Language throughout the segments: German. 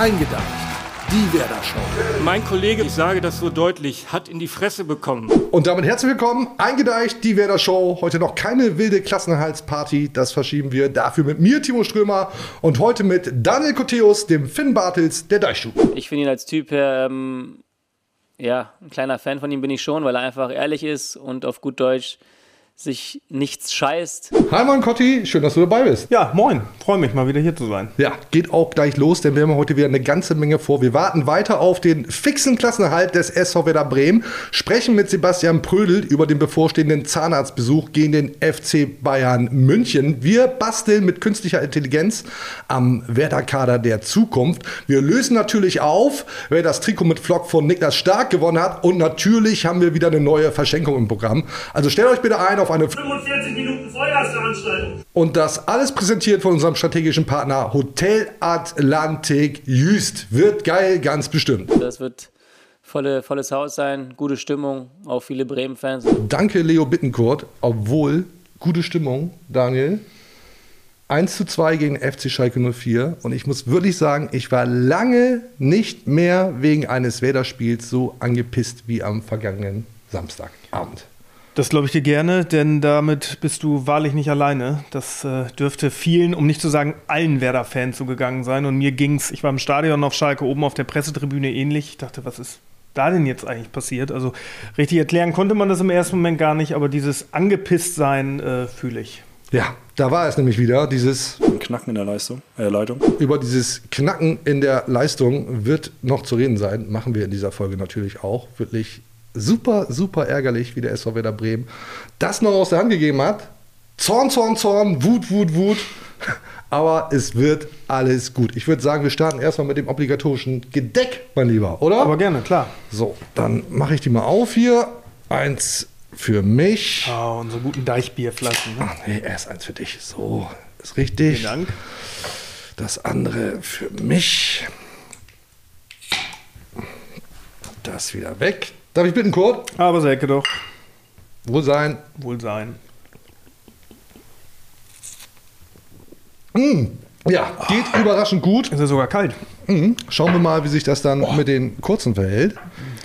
Eingedeicht. Die Werder Show. Mein Kollege, ich sage das so deutlich, hat in die Fresse bekommen. Und damit herzlich willkommen. Eingedeicht, die Werder Show. Heute noch keine wilde Klassenerhaltsparty. Das verschieben wir. Dafür mit mir, Timo Strömer. Und heute mit Daniel Koteus, dem Finn Bartels der Deichstube. Ich finde ihn als Typ her, ähm, ja, ein kleiner Fan von ihm bin ich schon, weil er einfach ehrlich ist und auf gut Deutsch sich nichts scheißt. Hi, Mann Kotti. Schön, dass du dabei bist. Ja, moin. Freue mich mal wieder hier zu sein. Ja, geht auch gleich los, denn wir haben heute wieder eine ganze Menge vor. Wir warten weiter auf den fixen Klassenerhalt des SV Werder Bremen, sprechen mit Sebastian Prödel über den bevorstehenden Zahnarztbesuch gegen den FC Bayern München. Wir basteln mit künstlicher Intelligenz am Werder-Kader der Zukunft. Wir lösen natürlich auf, wer das Trikot mit Flock von Niklas Stark gewonnen hat. Und natürlich haben wir wieder eine neue Verschenkung im Programm. Also stellt euch bitte ein auf eine 45 Minuten Feuerveranstaltung. und das alles präsentiert von unserem strategischen Partner Hotel Atlantik Jüst. Wird geil, ganz bestimmt. Das wird volle, volles Haus sein, gute Stimmung, auch viele Bremen-Fans. Danke, Leo Bittencourt. Obwohl, gute Stimmung, Daniel. 1 zu 2 gegen FC Schalke 04. Und ich muss wirklich sagen, ich war lange nicht mehr wegen eines Werder-Spiels so angepisst wie am vergangenen Samstagabend. Das glaube ich dir gerne, denn damit bist du wahrlich nicht alleine. Das äh, dürfte vielen, um nicht zu sagen allen Werder-Fans so gegangen sein. Und mir ging's, ich war im Stadion auf Schalke oben auf der Pressetribüne ähnlich. Ich dachte, was ist da denn jetzt eigentlich passiert? Also richtig erklären konnte man das im ersten Moment gar nicht, aber dieses Angepisst-Sein äh, fühle ich. Ja, da war es nämlich wieder, dieses Knacken in der Leistung, äh, Leitung. Über dieses Knacken in der Leistung wird noch zu reden sein. Machen wir in dieser Folge natürlich auch. Wirklich super, super ärgerlich, wie der SV Werder Bremen das noch aus der Hand gegeben hat. Zorn, Zorn, Zorn, Wut, Wut, Wut. Aber es wird alles gut. Ich würde sagen, wir starten erstmal mit dem obligatorischen Gedeck, mein Lieber, oder? Aber gerne, klar. so, dann mache ich die mal auf hier. Eins für mich. Ah, unsere guten Deichbierflaschen. Ne? Ach nee, erst eins für dich. So, ist richtig. Vielen Dank. Das andere für mich. Das wieder weg. Darf ich bitten, Kurt? Aber Selke doch. Wo sein? Wohl sein. Ja, geht überraschend gut. Ist ja sogar kalt. Mhm. Schauen wir mal, wie sich das dann mit den kurzen verhält.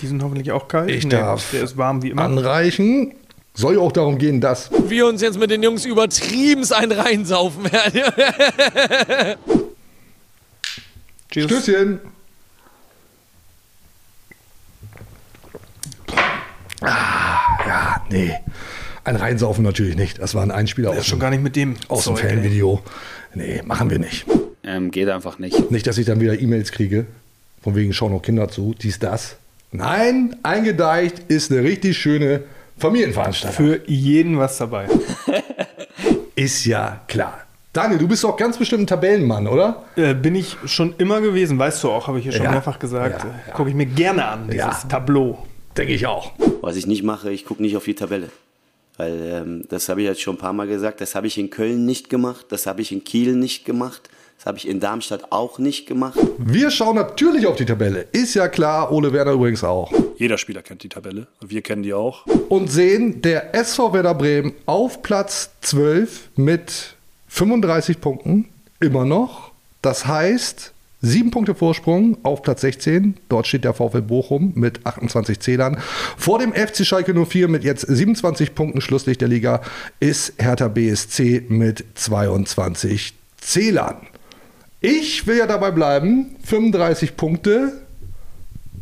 Die sind hoffentlich auch kalt. Ich darf Der ist warm wie immer. Anreichen. Soll ja auch darum gehen, dass. wir uns jetzt mit den Jungs übertrieben ein reinsaufen werden. Cheers. Stößchen. Ah, ja, nee. Ein Reinsaufen natürlich nicht. Das war ein Einspieler aus, ist schon dem- gar nicht mit dem. aus dem. Fanvideo. Nee, machen wir nicht. Ähm, geht einfach nicht. Nicht, dass ich dann wieder E-Mails kriege, von wegen schauen noch Kinder zu, dies, das. Nein, eingedeicht ist eine richtig schöne Familienveranstaltung. Für jeden was dabei. Ist ja klar. Daniel, du bist doch ganz bestimmt ein Tabellenmann, oder? Äh, bin ich schon immer gewesen, weißt du auch, habe ich hier schon Ja. mehrfach gesagt. Ja, Äh, ja. Gucke ich mir gerne an, dieses Ja. Tableau. Denke ich auch. Was ich nicht mache, ich gucke nicht auf die Tabelle. Weil ähm, das habe ich jetzt schon ein paar Mal gesagt, das habe ich in Köln nicht gemacht, das habe ich in Kiel nicht gemacht, das habe ich in Darmstadt auch nicht gemacht. Wir schauen natürlich auf die Tabelle. Ist ja klar, Ole Werner übrigens auch. Jeder Spieler kennt die Tabelle. Wir kennen die auch. Und sehen der SV Werder Bremen auf Platz 12 mit 35 Punkten. Immer noch. Das heißt, sieben Punkte Vorsprung auf Platz 16. Dort steht der VfL Bochum mit 28 Zählern. Vor dem FC Schalke 04 mit jetzt 27 Punkten Schlusslicht der Liga ist Hertha BSC mit 22 Zählern. Ich will ja dabei bleiben. 35 Punkte.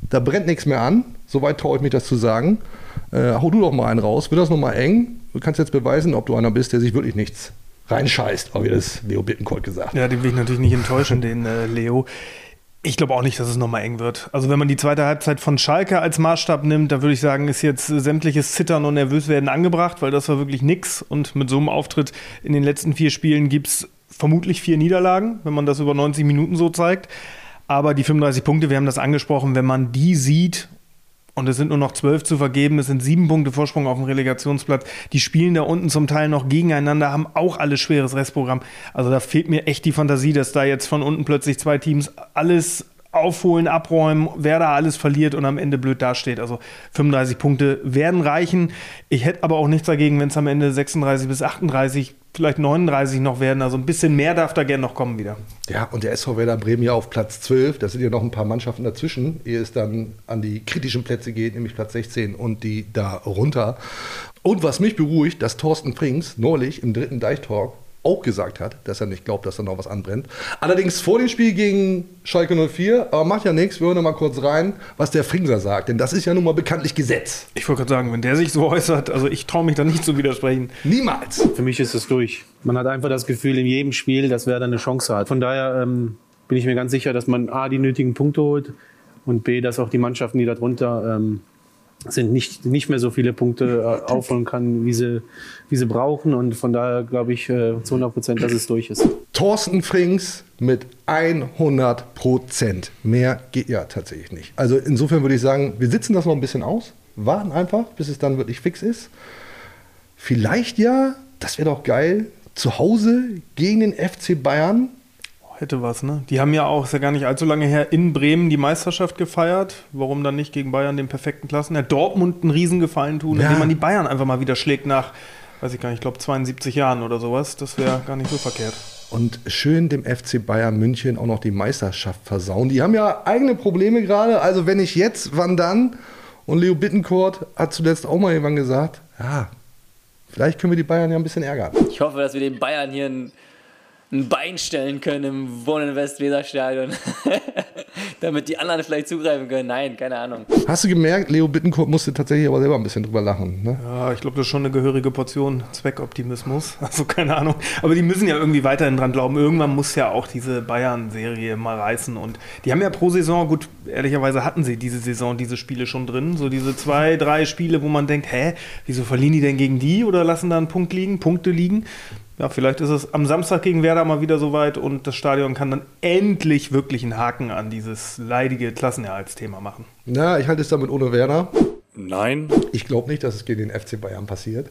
Da brennt nichts mehr an. Soweit traue ich mich das zu sagen. Äh, hau du doch mal einen raus. Wird das nochmal eng? Du kannst jetzt beweisen, ob du einer bist, der sich wirklich nichts reinscheißt, auch wie das Leo Bittencourt gesagt. Ja, den will ich natürlich nicht enttäuschen, den äh, Leo. Ich glaube auch nicht, dass es nochmal eng wird. Also wenn man die zweite Halbzeit von Schalke als Maßstab nimmt, da würde ich sagen, ist jetzt sämtliches Zittern und Nervöswerden angebracht, weil das war wirklich nix. Und mit so einem Auftritt in den letzten vier Spielen gibt es vermutlich vier Niederlagen, wenn man das über 90 Minuten so zeigt. Aber die 35 Punkte, wir haben das angesprochen, wenn man die sieht und es sind nur noch zwölf zu vergeben, es sind sieben Punkte Vorsprung auf dem Relegationsplatz. Die spielen da unten zum Teil noch gegeneinander, haben auch alles schweres Restprogramm. Also da fehlt mir echt die Fantasie, dass da jetzt von unten plötzlich zwei Teams alles aufholen, abräumen, wer da alles verliert und am Ende blöd dasteht. Also 35 Punkte werden reichen. Ich hätte aber auch nichts dagegen, wenn es am Ende 36 bis 38, vielleicht 39 noch werden. Also ein bisschen mehr darf da gerne noch kommen wieder. Ja, und der SV Werder Bremen ja auf Platz 12. Da sind ja noch ein paar Mannschaften dazwischen, ehe es dann an die kritischen Plätze geht, nämlich Platz 16 und die da runter. Und was mich beruhigt, dass Thorsten Frings neulich im dritten Deichtalk auch gesagt hat, dass er nicht glaubt, dass da noch was anbrennt. Allerdings vor dem Spiel gegen Schalke 04, aber macht ja nichts, wir hören mal kurz rein, was der Fringser sagt, denn das ist ja nun mal bekanntlich Gesetz. Ich wollte gerade sagen, wenn der sich so äußert, also ich traue mich da nicht zu widersprechen. Niemals. Für mich ist es durch. Man hat einfach das Gefühl in jedem Spiel, dass Werder eine Chance hat. Von daher ähm, bin ich mir ganz sicher, dass man A, die nötigen Punkte holt und B, dass auch die Mannschaften, die darunter ähm, sind nicht, nicht mehr so viele Punkte äh, aufholen kann, wie sie, wie sie brauchen. Und von daher glaube ich äh, zu 100 Prozent, dass es durch ist. Thorsten Frings mit 100 Prozent. Mehr geht ja tatsächlich nicht. Also insofern würde ich sagen, wir sitzen das noch ein bisschen aus, warten einfach, bis es dann wirklich fix ist. Vielleicht ja, das wäre doch geil, zu Hause gegen den FC Bayern. Hätte was, ne? Die haben ja auch, ist ja gar nicht allzu lange her, in Bremen die Meisterschaft gefeiert. Warum dann nicht gegen Bayern den perfekten Klassen? Ja, Dortmund einen Riesengefallen tun, Ja. indem man die Bayern einfach mal wieder schlägt nach, weiß ich gar nicht, ich glaube 72 Jahren oder sowas. Das wäre gar nicht so verkehrt. Und schön dem FC Bayern München auch noch die Meisterschaft versauen. Die haben ja eigene Probleme gerade. Also wenn nicht jetzt, wann dann? Und Leo Bittencourt hat zuletzt auch mal irgendwann gesagt, ja, vielleicht können wir die Bayern ja ein bisschen ärgern. Ich hoffe, dass wir den Bayern hier ein, ein Bein stellen können im Wohnen Westweserstadion. Damit die anderen vielleicht zugreifen können. Nein, keine Ahnung. Hast du gemerkt, Leo Bittencourt musste tatsächlich aber selber ein bisschen drüber lachen. Ne? Ja, ich glaube, das ist schon eine gehörige Portion Zweckoptimismus. Also keine Ahnung. Aber die müssen ja irgendwie weiterhin dran glauben. Irgendwann muss ja auch diese Bayern-Serie mal reißen. Und die haben ja pro Saison, gut, ehrlicherweise hatten sie diese Saison diese Spiele schon drin. So diese zwei, drei Spiele, wo man denkt, hä, wieso verlieren die denn gegen die oder lassen da einen Punkt liegen, Punkte liegen? Ja, vielleicht ist es am Samstag gegen Werder mal wieder soweit und das Stadion kann dann endlich wirklich einen Haken an dieses leidige Klassenerhaltsthema machen. Na, ich halte es damit ohne Werner. Nein. Ich glaube nicht, dass es gegen den FC Bayern passiert.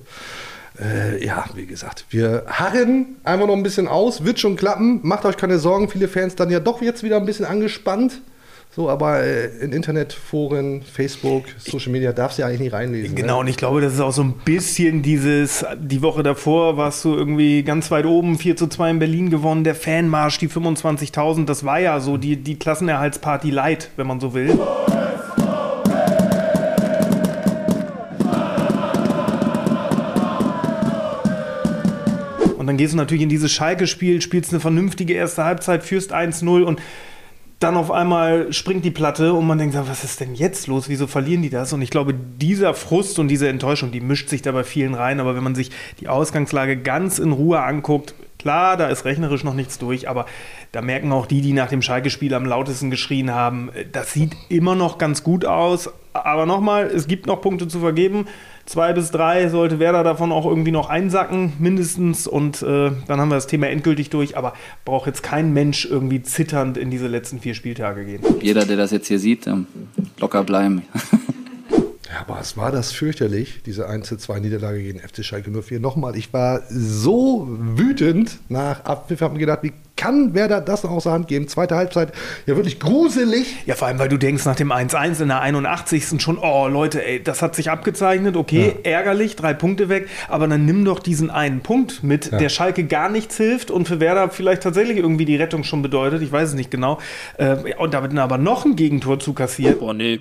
Äh, ja, wie gesagt, wir harren einfach noch ein bisschen aus. Wird schon klappen. Macht euch keine Sorgen. Viele Fans dann ja doch jetzt wieder ein bisschen angespannt. So, aber äh, in Internetforen, Facebook, Social Media darfst du ja eigentlich nicht reinlesen. Genau, Ne? und ich glaube, das ist auch so ein bisschen dieses, die Woche davor warst du irgendwie ganz weit oben, 4 zu 2 in Berlin gewonnen, der Fanmarsch, die 25.000, das war ja so die, die Klassenerhaltsparty light, wenn man so will. Und dann gehst du natürlich in dieses Schalke-Spiel, spielst eine vernünftige erste Halbzeit, führst 1-0 und dann auf einmal springt die Platte und man denkt, was ist denn jetzt los? Wieso verlieren die das? Und ich glaube, dieser Frust und diese Enttäuschung, die mischt sich da bei vielen rein. Aber wenn man sich die Ausgangslage ganz in Ruhe anguckt, klar, da ist rechnerisch noch nichts durch, aber da merken auch die, die nach dem Schalke-Spiel am lautesten geschrien haben, das sieht immer noch ganz gut aus. Aber nochmal, es gibt noch Punkte zu vergeben. Zwei bis drei sollte Werder davon auch irgendwie noch einsacken, mindestens. Und äh, dann haben wir das Thema endgültig durch. Aber braucht jetzt kein Mensch irgendwie zitternd in diese letzten vier Spieltage gehen. Jeder, der das jetzt hier sieht, ähm, locker bleiben. Ja, aber es war das fürchterlich, diese 1-2 Niederlage gegen FC Schalke 04. Nochmal, ich war so wütend nach Abpfiff, habe mir gedacht, wie kann Werder das noch aus der Hand geben? Zweite Halbzeit, ja wirklich gruselig. Ja, vor allem, weil du denkst nach dem 1-1 in der 81. schon, oh Leute, ey, das hat sich abgezeichnet, okay, ärgerlich, drei Punkte weg, aber dann nimm doch diesen einen Punkt mit, Ja. der Schalke gar nichts hilft und für Werder vielleicht tatsächlich irgendwie die Rettung schon bedeutet, ich weiß es nicht genau. Äh, ja, und da wird dann aber noch ein Gegentor zu kassiert. Boah, nee,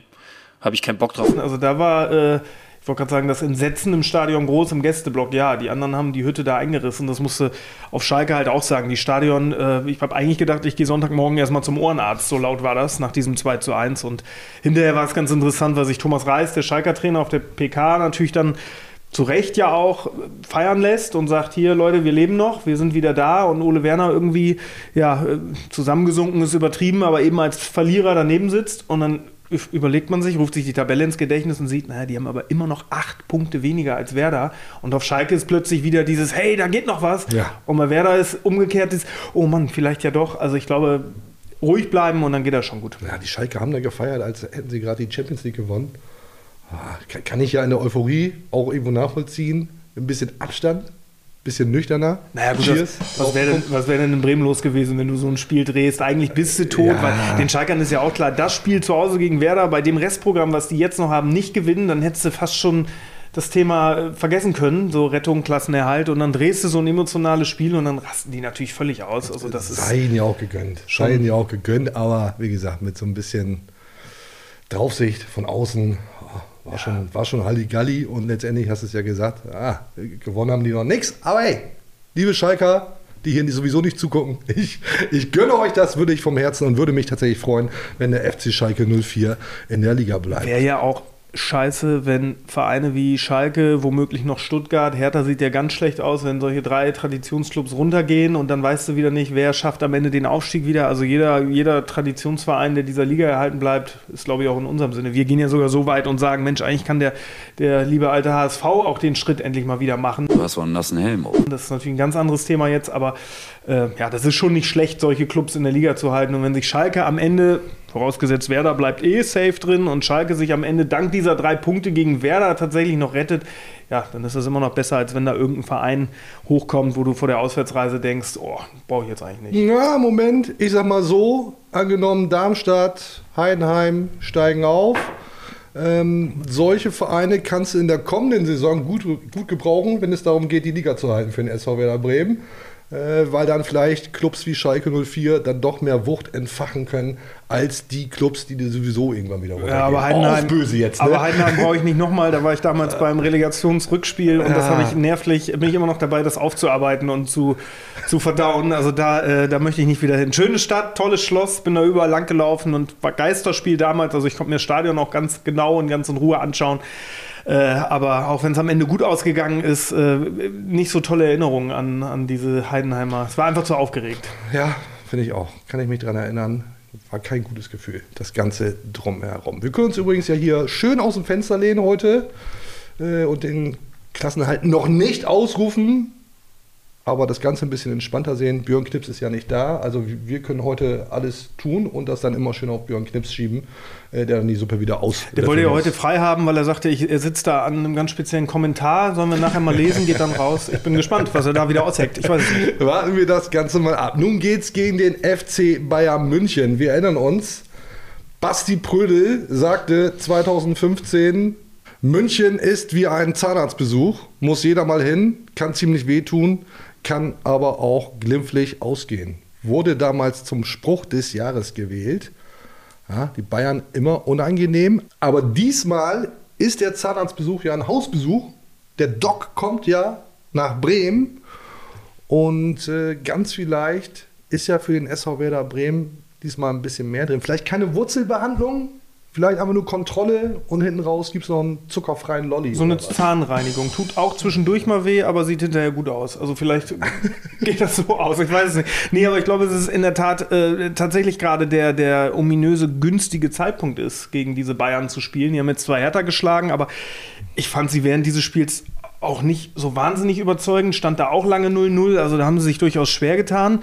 habe ich keinen Bock drauf. Also da war, äh, ich wollte gerade sagen, das Entsetzen im Stadion groß im Gästeblock. Ja, die anderen haben die Hütte da eingerissen. Das musste auf Schalke halt auch sagen. Die Stadion, äh, ich habe eigentlich gedacht, ich gehe Sonntagmorgen erstmal zum Ohrenarzt. So laut war das nach diesem 2 zu 1. Und hinterher war es ganz interessant, weil sich Thomas Reis, der Schalker Trainer auf der PK, natürlich dann zu Recht ja auch feiern lässt und sagt, hier Leute, wir leben noch, wir sind wieder da und Ole Werner irgendwie, ja, äh, zusammengesunken ist übertrieben, aber eben als Verlierer daneben sitzt und dann überlegt man sich, ruft sich die Tabelle ins Gedächtnis und sieht, naja, die haben aber immer noch acht Punkte weniger als Werder und auf Schalke ist plötzlich wieder dieses, hey, da geht noch was Ja. und bei Werder ist umgekehrt ist, oh Mann, vielleicht ja doch, also ich glaube, ruhig bleiben und dann geht das schon gut. Ja, die Schalke haben da gefeiert, als hätten sie gerade die Champions League gewonnen. Ah, Kann, kann ich ja in der Euphorie auch irgendwo nachvollziehen. Ein bisschen Abstand bisschen nüchterner. Naja, gut, Cheers. was, wäre denn, was wär denn in Bremen los gewesen, wenn du so ein Spiel drehst? Eigentlich bist du tot, Ja. weil den Schalkern ist ja auch klar, das Spiel zu Hause gegen Werder bei dem Restprogramm, was die jetzt noch haben, nicht gewinnen, dann hättest du fast schon das Thema äh, vergessen können, so Rettung, Klassenerhalt und dann drehst du so ein emotionales Spiel und dann rasten die natürlich völlig aus. Also das Sei ihnen ja auch gegönnt. Sei ihnen ja auch gegönnt, aber wie gesagt, mit so ein bisschen Draufsicht von außen war, schon, war schon Halligalli und letztendlich hast du es ja gesagt, ah, gewonnen haben die noch nichts. Aber hey, liebe Schalker, die hier sowieso nicht zugucken, ich, ich gönne euch das, würde ich vom Herzen und würde mich tatsächlich freuen, wenn der FC Schalke 04 in der Liga bleibt. Wäre ja auch scheiße, wenn Vereine wie Schalke, womöglich noch Stuttgart, Hertha sieht ja ganz schlecht aus, wenn solche drei Traditionsclubs runtergehen und dann weißt du wieder nicht, wer schafft am Ende den Aufstieg wieder. Also jeder, jeder Traditionsverein, der dieser Liga erhalten bleibt, ist glaube ich auch in unserem Sinne. Wir gehen ja sogar so weit und sagen, Mensch, eigentlich kann der, der liebe alte HSV auch den Schritt endlich mal wieder machen. Du hast so einen nassen Helm. auf. Das ist natürlich ein ganz anderes Thema jetzt, aber äh, ja, das ist schon nicht schlecht, solche Clubs in der Liga zu halten. Und wenn sich Schalke am Ende, vorausgesetzt Werder bleibt eh safe drin und Schalke sich am Ende dank dieser drei Punkte gegen Werder tatsächlich noch rettet, ja, dann ist das immer noch besser, als wenn da irgendein Verein hochkommt, wo du vor der Auswärtsreise denkst, oh, brauche ich jetzt eigentlich nicht. Ja, Moment, ich sag mal so, angenommen Darmstadt, Heidenheim steigen auf. Ähm, solche Vereine kannst du in der kommenden Saison gut, gut gebrauchen, wenn es darum geht, die Liga zu halten für den SV Werder Bremen. Äh, weil dann vielleicht Clubs wie Schalke 04 dann doch mehr Wucht entfachen können, als die Clubs, die dir sowieso irgendwann wieder Ja, aber Heidenheim, böse jetzt, ne? aber Heidenheim brauche ich nicht nochmal. Da war ich damals beim Relegationsrückspiel und das Ja. habe ich nervlich, bin ich immer noch dabei, das aufzuarbeiten und zu, zu verdauen. Also da, äh, da möchte ich nicht wieder hin. Schöne Stadt, tolles Schloss, bin da überall lang gelaufen und war Geisterspiel damals. Also ich konnte mir das Stadion auch ganz genau und ganz in Ruhe anschauen. Äh, aber auch wenn es am Ende gut ausgegangen ist, äh, nicht so tolle Erinnerungen an, an diese Heidenheimer. Es war einfach zu aufgeregt. Ja, finde ich auch. Kann ich mich daran erinnern. War kein gutes Gefühl, das Ganze drumherum. Wir können uns übrigens ja hier schön aus dem Fenster lehnen heute äh, und den Klassenhalt noch nicht ausrufen, aber das Ganze ein bisschen entspannter sehen. Björn Knips ist ja nicht da, also wir- können heute alles tun und das dann immer schön auf Björn Knips schieben, äh, der dann die Suppe wieder aus. Der wollte ja heute frei haben, weil er sagte, ich, er sitzt da an einem ganz speziellen Kommentar. Sollen wir nachher mal lesen, geht dann raus. Ich bin gespannt, was er da wieder ausheckt. Ich weiß nicht. Warten wir das Ganze mal ab. Nun geht's gegen den FC Bayern München. Wir erinnern uns, Basti Prödel sagte 2015, München ist wie ein Zahnarztbesuch, muss jeder mal hin, kann ziemlich wehtun, kann aber auch glimpflich ausgehen. Wurde damals zum Spruch des Jahres gewählt. Ja, die Bayern immer unangenehm, aber diesmal ist der Zahnarztbesuch ja ein Hausbesuch. Der Doc kommt ja nach Bremen und äh, ganz vielleicht ist ja für den SV Werder Bremen diesmal ein bisschen mehr drin. Vielleicht keine Wurzelbehandlung, vielleicht einfach nur Kontrolle und hinten raus gibt es noch einen zuckerfreien Lolli. So eine. Zahnreinigung. Tut auch zwischendurch mal weh, aber sieht hinterher gut aus. Also vielleicht geht das so aus. Ich weiß es nicht. Nee, aber ich glaube, es ist in der Tat äh, tatsächlich gerade der, der ominöse, günstige Zeitpunkt ist, gegen diese Bayern zu spielen. Die haben jetzt zwar härter geschlagen, aber ich fand sie während dieses Spiels auch nicht so wahnsinnig überzeugend. Stand da auch lange 0-0. Also da haben sie sich durchaus schwer getan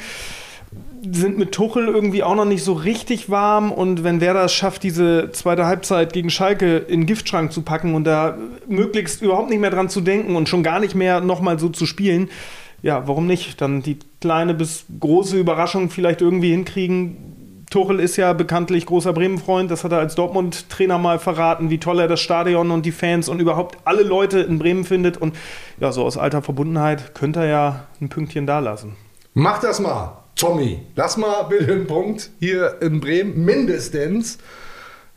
sind mit Tuchel irgendwie auch noch nicht so richtig warm und wenn Werder es schafft, diese zweite Halbzeit gegen Schalke in den Giftschrank zu packen und da möglichst überhaupt nicht mehr dran zu denken und schon gar nicht mehr nochmal so zu spielen, ja, warum nicht? Dann die kleine bis große Überraschung vielleicht irgendwie hinkriegen. Tuchel ist ja bekanntlich großer Bremen-Freund, das hat er als Dortmund-Trainer mal verraten, wie toll er das Stadion und die Fans und überhaupt alle Leute in Bremen findet und ja, so aus alter Verbundenheit könnte er ja ein Pünktchen da lassen. Mach das mal, Tommy. Lass mal bitte einen Punkt hier in Bremen, mindestens.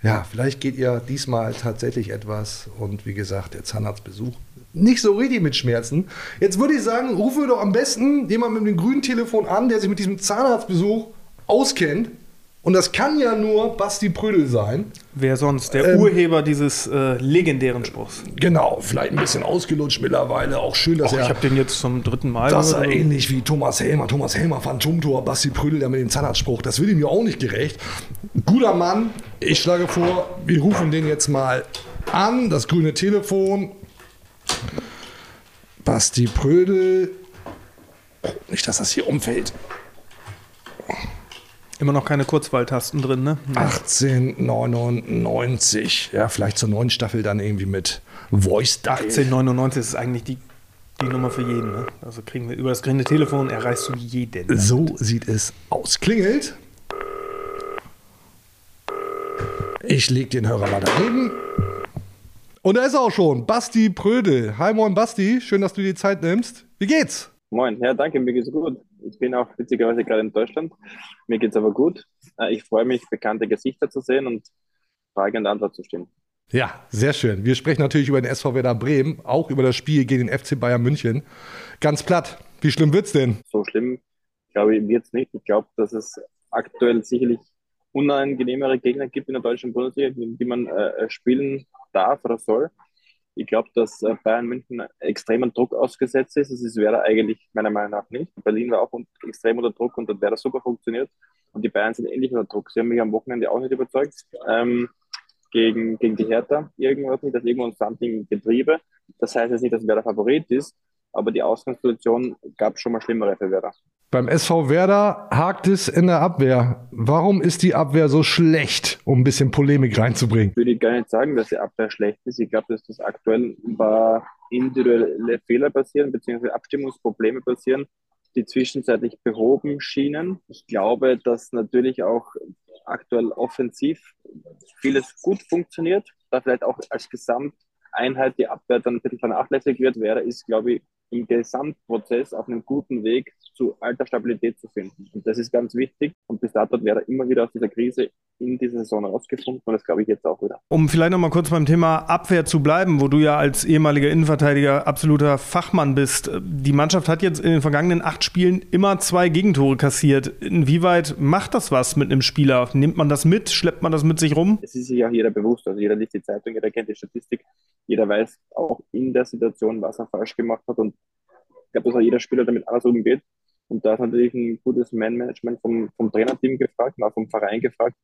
Ja, vielleicht geht ihr diesmal tatsächlich etwas. Und wie gesagt, der Zahnarztbesuch nicht so richtig mit Schmerzen. Jetzt würde ich sagen, rufen wir doch am besten jemand mit dem grünen Telefon an, der sich mit diesem Zahnarztbesuch auskennt. Und das kann ja nur Basti Prödel sein. Wer sonst? Der Ähm, Urheber dieses äh, legendären Spruchs. Genau, vielleicht ein bisschen ausgelutscht mittlerweile. Auch schön, dass Och, er. ich habe den jetzt zum dritten Mal. Das ist oder so. ähnlich wie Thomas Helmer. Thomas Helmer, Phantomtor, Basti Prödel, der mit dem Zahnarztspruch. Das wird ihm ja auch nicht gerecht. Guter Mann. Ich schlage vor, wir rufen den jetzt mal an. Das grüne Telefon. Basti Prödel. Oh, nicht, dass das hier umfällt. Immer noch keine Kurzwahltasten drin, ne? 1899. Ja, vielleicht zur neuen Staffel dann irgendwie mit Voice Dial. 1899 ist eigentlich die Die Nummer für jeden, ne? Also kriegen wir über das grüne Telefon erreichst du jeden. So sieht es aus. Klingelt. Ich leg den Hörer mal daneben. Und da ist er auch schon. Basti Prödel. Hi, moin, Basti. Schön, dass du dir die Zeit nimmst. Wie geht's? Moin, ja, danke, mir geht's gut. Ich bin auch witzigerweise gerade in Deutschland. Mir geht's aber gut. Äh, ich freue mich, bekannte Gesichter zu sehen und Frage und Antwort zu stehen. Ja, sehr schön. Wir sprechen natürlich über den SV Werder Bremen, auch über das Spiel gegen den FC Bayern München. Ganz platt. Wie schlimm wird's denn? So schlimm, glaube ich, wird's nicht. Ich glaube, dass es aktuell sicherlich unangenehmere Gegner gibt in der deutschen Bundesliga, die man äh, spielen darf oder soll. Ich glaube, dass äh, Bayern München extremen Druck ausgesetzt ist. Das ist Werder eigentlich meiner Meinung nach nicht. Berlin war auch extrem unter Druck und hat Werder super funktioniert. Und die Bayern sind ähnlich unter Druck. Sie haben mich am Wochenende auch nicht überzeugt. Ähm, gegen, gegen die Hertha irgendwas nicht, dass irgendwo ein Something Getriebe. Das heißt jetzt nicht, dass Werder Favorit ist, aber die Ausgangssituation gab schon mal schlimmere für Werder. Beim SV Werder hakt es in der Abwehr. Warum ist die Abwehr so schlecht, um ein bisschen Polemik reinzubringen? Ich würde gar nicht sagen, dass die Abwehr schlecht ist. Ich glaube, dass das aktuell ein paar individuelle Fehler passieren, beziehungsweise Abstimmungsprobleme passieren, die zwischenzeitlich behoben schienen. Ich glaube, dass natürlich auch aktuell offensiv vieles gut funktioniert, da vielleicht auch als Gesamteinheit die Abwehr dann ein bisschen vernachlässigt wird, wäre, ist, glaube ich, im Gesamtprozess auf einem guten Weg zu alter Stabilität zu finden. Und das ist ganz wichtig. Und bis dato wäre immer wieder aus dieser Krise in dieser Saison rausgefunden und das glaube ich jetzt auch wieder. Um vielleicht noch mal kurz beim Thema Abwehr zu bleiben, wo du ja als ehemaliger Innenverteidiger absoluter Fachmann bist. Die Mannschaft hat jetzt in den vergangenen acht Spielen immer zwei Gegentore kassiert. Inwieweit macht das was mit einem Spieler? Nimmt man das mit? Schleppt man das mit sich rum? Es ist sich auch jeder bewusst. Also jeder liest die Zeitung, jeder kennt die Statistik. Jeder weiß auch in der Situation, was er falsch gemacht hat und ich glaube, dass auch jeder Spieler damit anders umgeht. Und da ist natürlich ein gutes Man-Management vom, vom Trainerteam gefragt, auch vom Verein gefragt,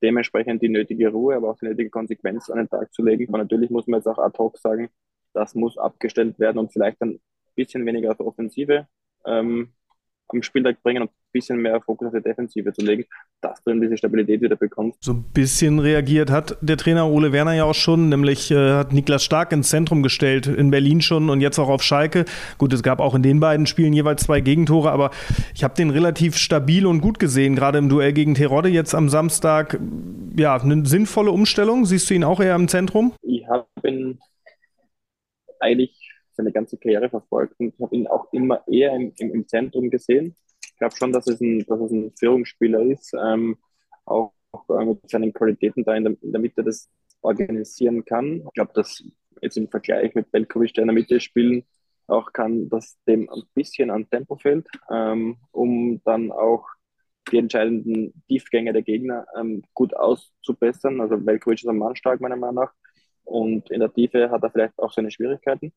dementsprechend die nötige Ruhe, aber auch die nötige Konsequenz an den Tag zu legen. Und natürlich muss man jetzt auch ad hoc sagen, das muss abgestellt werden und vielleicht dann ein bisschen weniger auf Offensive ähm, am Spieltag bringen und bisschen mehr Fokus auf die Defensive zu legen, dass du eben diese Stabilität wieder bekommst. So ein bisschen reagiert hat der Trainer Ole Werner ja auch schon, nämlich äh, hat Niklas Stark ins Zentrum gestellt, in Berlin schon und jetzt auch auf Schalke. Gut, es gab auch in den beiden Spielen jeweils zwei Gegentore, aber ich habe den relativ stabil und gut gesehen, gerade im Duell gegen Terodde jetzt am Samstag. Ja, eine sinnvolle Umstellung. Siehst du ihn auch eher im Zentrum? Ich habe ihn eigentlich seine ganze Karriere verfolgt und habe ihn auch immer eher im, im, im Zentrum gesehen. Ich glaube schon, dass es ein, dass es ein Führungsspieler ist, ähm, auch, auch äh, mit seinen Qualitäten da in der, in der Mitte das organisieren kann. Ich glaube, dass jetzt im Vergleich mit Belkovic, der in der Mitte spielen, auch kann, dass dem ein bisschen an Tempo fehlt, ähm, um dann auch die entscheidenden Tiefgänge der Gegner ähm, gut auszubessern. Also Velkovic ist ein Mann stark, meiner Meinung nach. Und in der Tiefe hat er vielleicht auch seine Schwierigkeiten.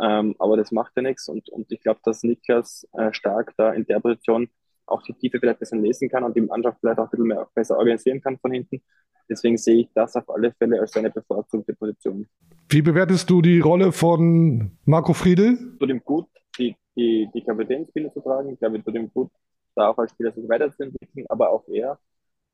Ähm, aber das macht ja nichts. Und, und ich glaube, dass Niklas äh, Stark da in der Position auch die Tiefe vielleicht besser lesen kann und die Mannschaft vielleicht auch ein bisschen mehr, besser organisieren kann von hinten. Deswegen sehe ich das auf alle Fälle als seine bevorzugte Position. Wie bewertest du die Rolle von Marco Friedel? Tut ihm gut, die, die, die Kapitänsspiele zu tragen. Ich glaube, tut ihm gut, da auch als Spieler sich weiterzuentwickeln. Aber auch er,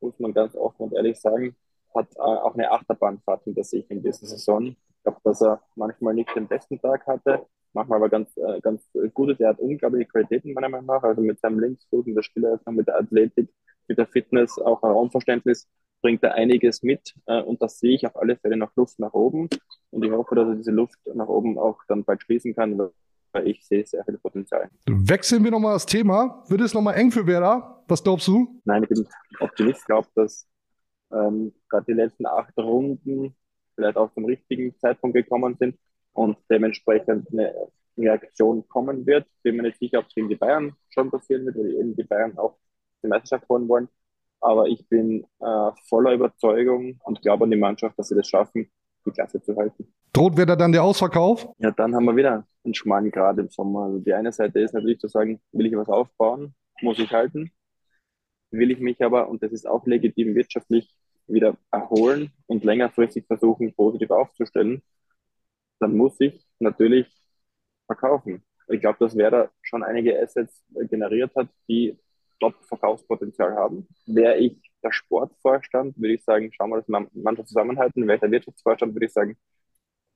muss man ganz offen und ehrlich sagen, hat äh, auch eine Achterbahnfahrt hinter sich in dieser Saison glaube, dass er manchmal nicht den besten Tag hatte, manchmal aber ganz, äh, ganz gut ist. Er hat unglaubliche Qualitäten meiner Meinung nach, also mit seinem Linksfuß, mit der Spieleröffnung, mit der Athletik, mit der Fitness, auch ein Raumverständnis bringt er einiges mit äh, und das sehe ich auf alle Fälle noch Luft nach oben und ich hoffe, dass er diese Luft nach oben auch dann bald schließen kann, weil ich sehe sehr viel Potenzial. Wechseln wir nochmal das Thema. Wird es nochmal eng für Werder? Was glaubst du? Nein, ich bin Optimist, Ich glaube, dass ähm, gerade die letzten acht Runden vielleicht auch zum richtigen Zeitpunkt gekommen sind und dementsprechend eine Reaktion kommen wird. Bin mir nicht sicher, ob es gegen die Bayern schon passieren wird, weil eben die Bayern auch die Meisterschaft holen wollen. Aber ich bin äh, voller Überzeugung und glaube an die Mannschaft, dass sie das schaffen, die Klasse zu halten. Droht wieder dann der Ausverkauf? Ja, dann haben wir wieder einen schmalen Grad im Sommer. Also die eine Seite ist natürlich zu sagen, will ich was aufbauen, muss ich halten. Will ich mich aber, und das ist auch legitim wirtschaftlich, wieder erholen und längerfristig versuchen, positiv aufzustellen, dann muss ich natürlich verkaufen. Ich glaube, dass Werder schon einige Assets generiert hat, die Top-Verkaufspotenzial haben. Wäre ich der Sportvorstand, würde ich sagen, schauen wir das manchmal zusammenhalten. Wäre ich der Wirtschaftsvorstand, würde ich sagen,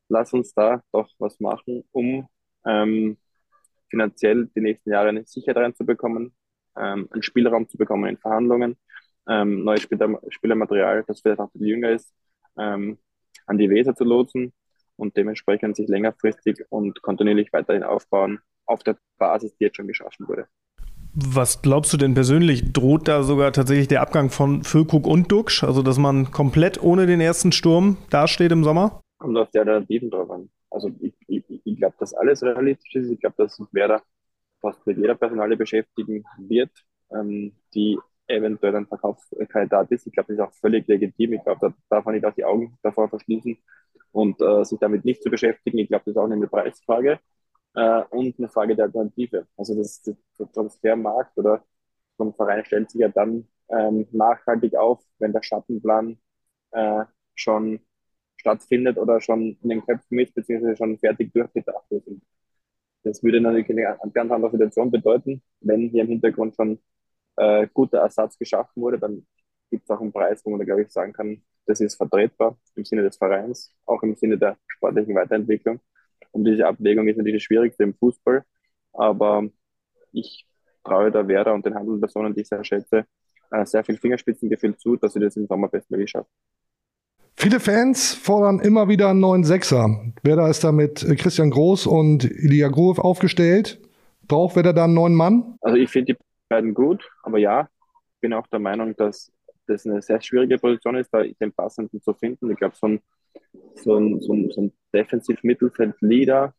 lass uns da doch was machen, um ähm, finanziell die nächsten Jahre eine Sicherheit reinzubekommen, ähm, einen Spielraum zu bekommen in Verhandlungen, ähm, neues Spieler, Spielermaterial, das vielleicht auch für die jünger ist, ähm, an die Weser zu lotsen und dementsprechend sich längerfristig und kontinuierlich weiterhin aufbauen auf der Basis, die jetzt schon geschaffen wurde. Was glaubst du denn persönlich? Droht da sogar tatsächlich der Abgang von Füllkrug und Duxch? Also, dass man komplett ohne den ersten Sturm dasteht im Sommer? Kommt auf die Alternativen drauf an. Also, ich, ich, ich glaube, dass alles realistisch ist. Ich glaube, dass Werder fast mit jeder Personale beschäftigen wird, ähm, die eventuell ein Verkaufskandidat ist. Ich glaube, das ist auch völlig legitim. Ich glaube, da darf man nicht auch die Augen davor verschließen und äh, sich damit nicht zu beschäftigen. Ich glaube, das ist auch eine Preisfrage äh, und eine Frage der Alternative. Also das, das Transfermarkt oder ein Verein stellt sich ja dann ähm, nachhaltig auf, wenn der Schattenplan äh, schon stattfindet oder schon in den Köpfen ist, beziehungsweise schon fertig durchgedacht ist. Das würde natürlich eine ganz andere Situation bedeuten, wenn hier im Hintergrund schon äh, guter Ersatz geschaffen wurde, dann gibt es auch einen Preis, wo man glaube ich, sagen kann, das ist vertretbar im Sinne des Vereins, auch im Sinne der sportlichen Weiterentwicklung. Und diese Abwägung ist natürlich das Schwierigste im Fußball, aber ich traue der Werder und den Handelpersonen, die ich sehr schätze, äh, sehr viel Fingerspitzengefühl zu, dass sie das im Sommer bestmöglich schaffen. Viele Fans fordern immer wieder einen neuen Sechser. Werder ist da mit Christian Groß und Ilya Grof aufgestellt. Braucht Werder da einen neuen Mann? Also ich finde die beiden gut, aber ja, ich bin auch der Meinung, dass das eine sehr schwierige Position ist, da den passenden zu finden. Ich glaube, so ein, so ein, so ein, so ein Defensiv-Mittelfeld-Leader,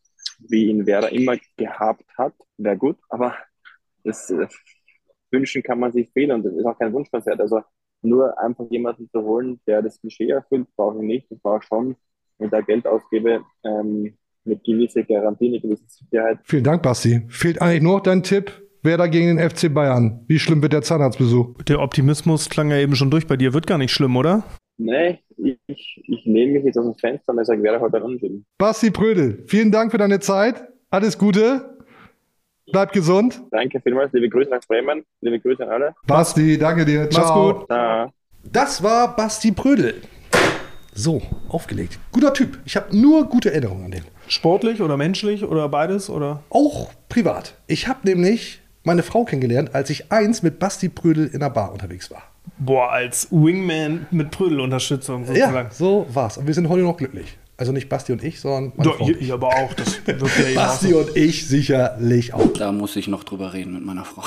wie ihn Werder immer gehabt hat, wäre gut, aber das äh, wünschen kann man sich viel und das ist auch kein Wunschkonzert. Also nur einfach jemanden zu holen, der das Klischee erfüllt, brauche ich nicht. Ich brauche schon, wenn ich da Geld ausgebe, ähm, mit gewisser Garantie, eine gewisse Sicherheit. Vielen Dank, Basti. Fehlt eigentlich nur noch dein Tipp, wer da gegen den FC Bayern. Wie schlimm wird der Zahnarztbesuch? Der Optimismus klang ja eben schon durch bei dir. Wird gar nicht schlimm, oder? Nee, ich, ich lehne mich jetzt aus dem Fenster und sage, wer heute ein Unentschieden. Basti Prödel, vielen Dank für deine Zeit. Alles Gute. Bleib gesund. Danke vielmals. Liebe Grüße nach Bremen. Liebe Grüße an alle. Basti, danke dir. Ciao. Mach's gut. Ciao. Das war Basti Prödel. So, aufgelegt. Guter Typ. Ich habe nur gute Erinnerungen an den. Sportlich oder menschlich oder beides? Oder? Auch privat. Ich habe nämlich meine Frau kennengelernt, als ich eins mit Basti Prödel in der Bar unterwegs war. Boah, als Wingman mit Prödelunterstützung sozusagen. Ja, so war's. Und wir sind heute noch glücklich. Also nicht Basti und ich, sondern meine Doch, Frau. Ich, aber auch. Das wird ja Basti und ich sicherlich auch. Da muss ich noch drüber reden mit meiner Frau.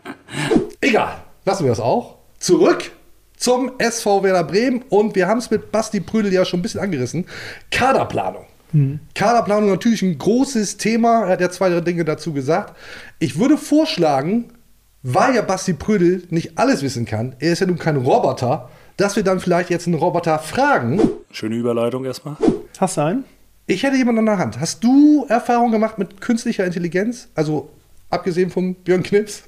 Egal, lassen wir das auch. Zurück zum SV Werder Bremen und wir haben es mit Basti Prüdel ja schon ein bisschen angerissen. Kaderplanung. Mhm. Kaderplanung natürlich ein großes Thema. Er hat ja zwei drei Dinge dazu gesagt. Ich würde vorschlagen, weil ja Basti Prüdel nicht alles wissen kann, er ist ja nun kein Roboter, dass wir dann vielleicht jetzt einen Roboter fragen. Schöne Überleitung erstmal. Hast du einen? Ich hätte jemanden an der Hand. Hast du Erfahrung gemacht mit künstlicher Intelligenz? Also abgesehen von Björn Knips?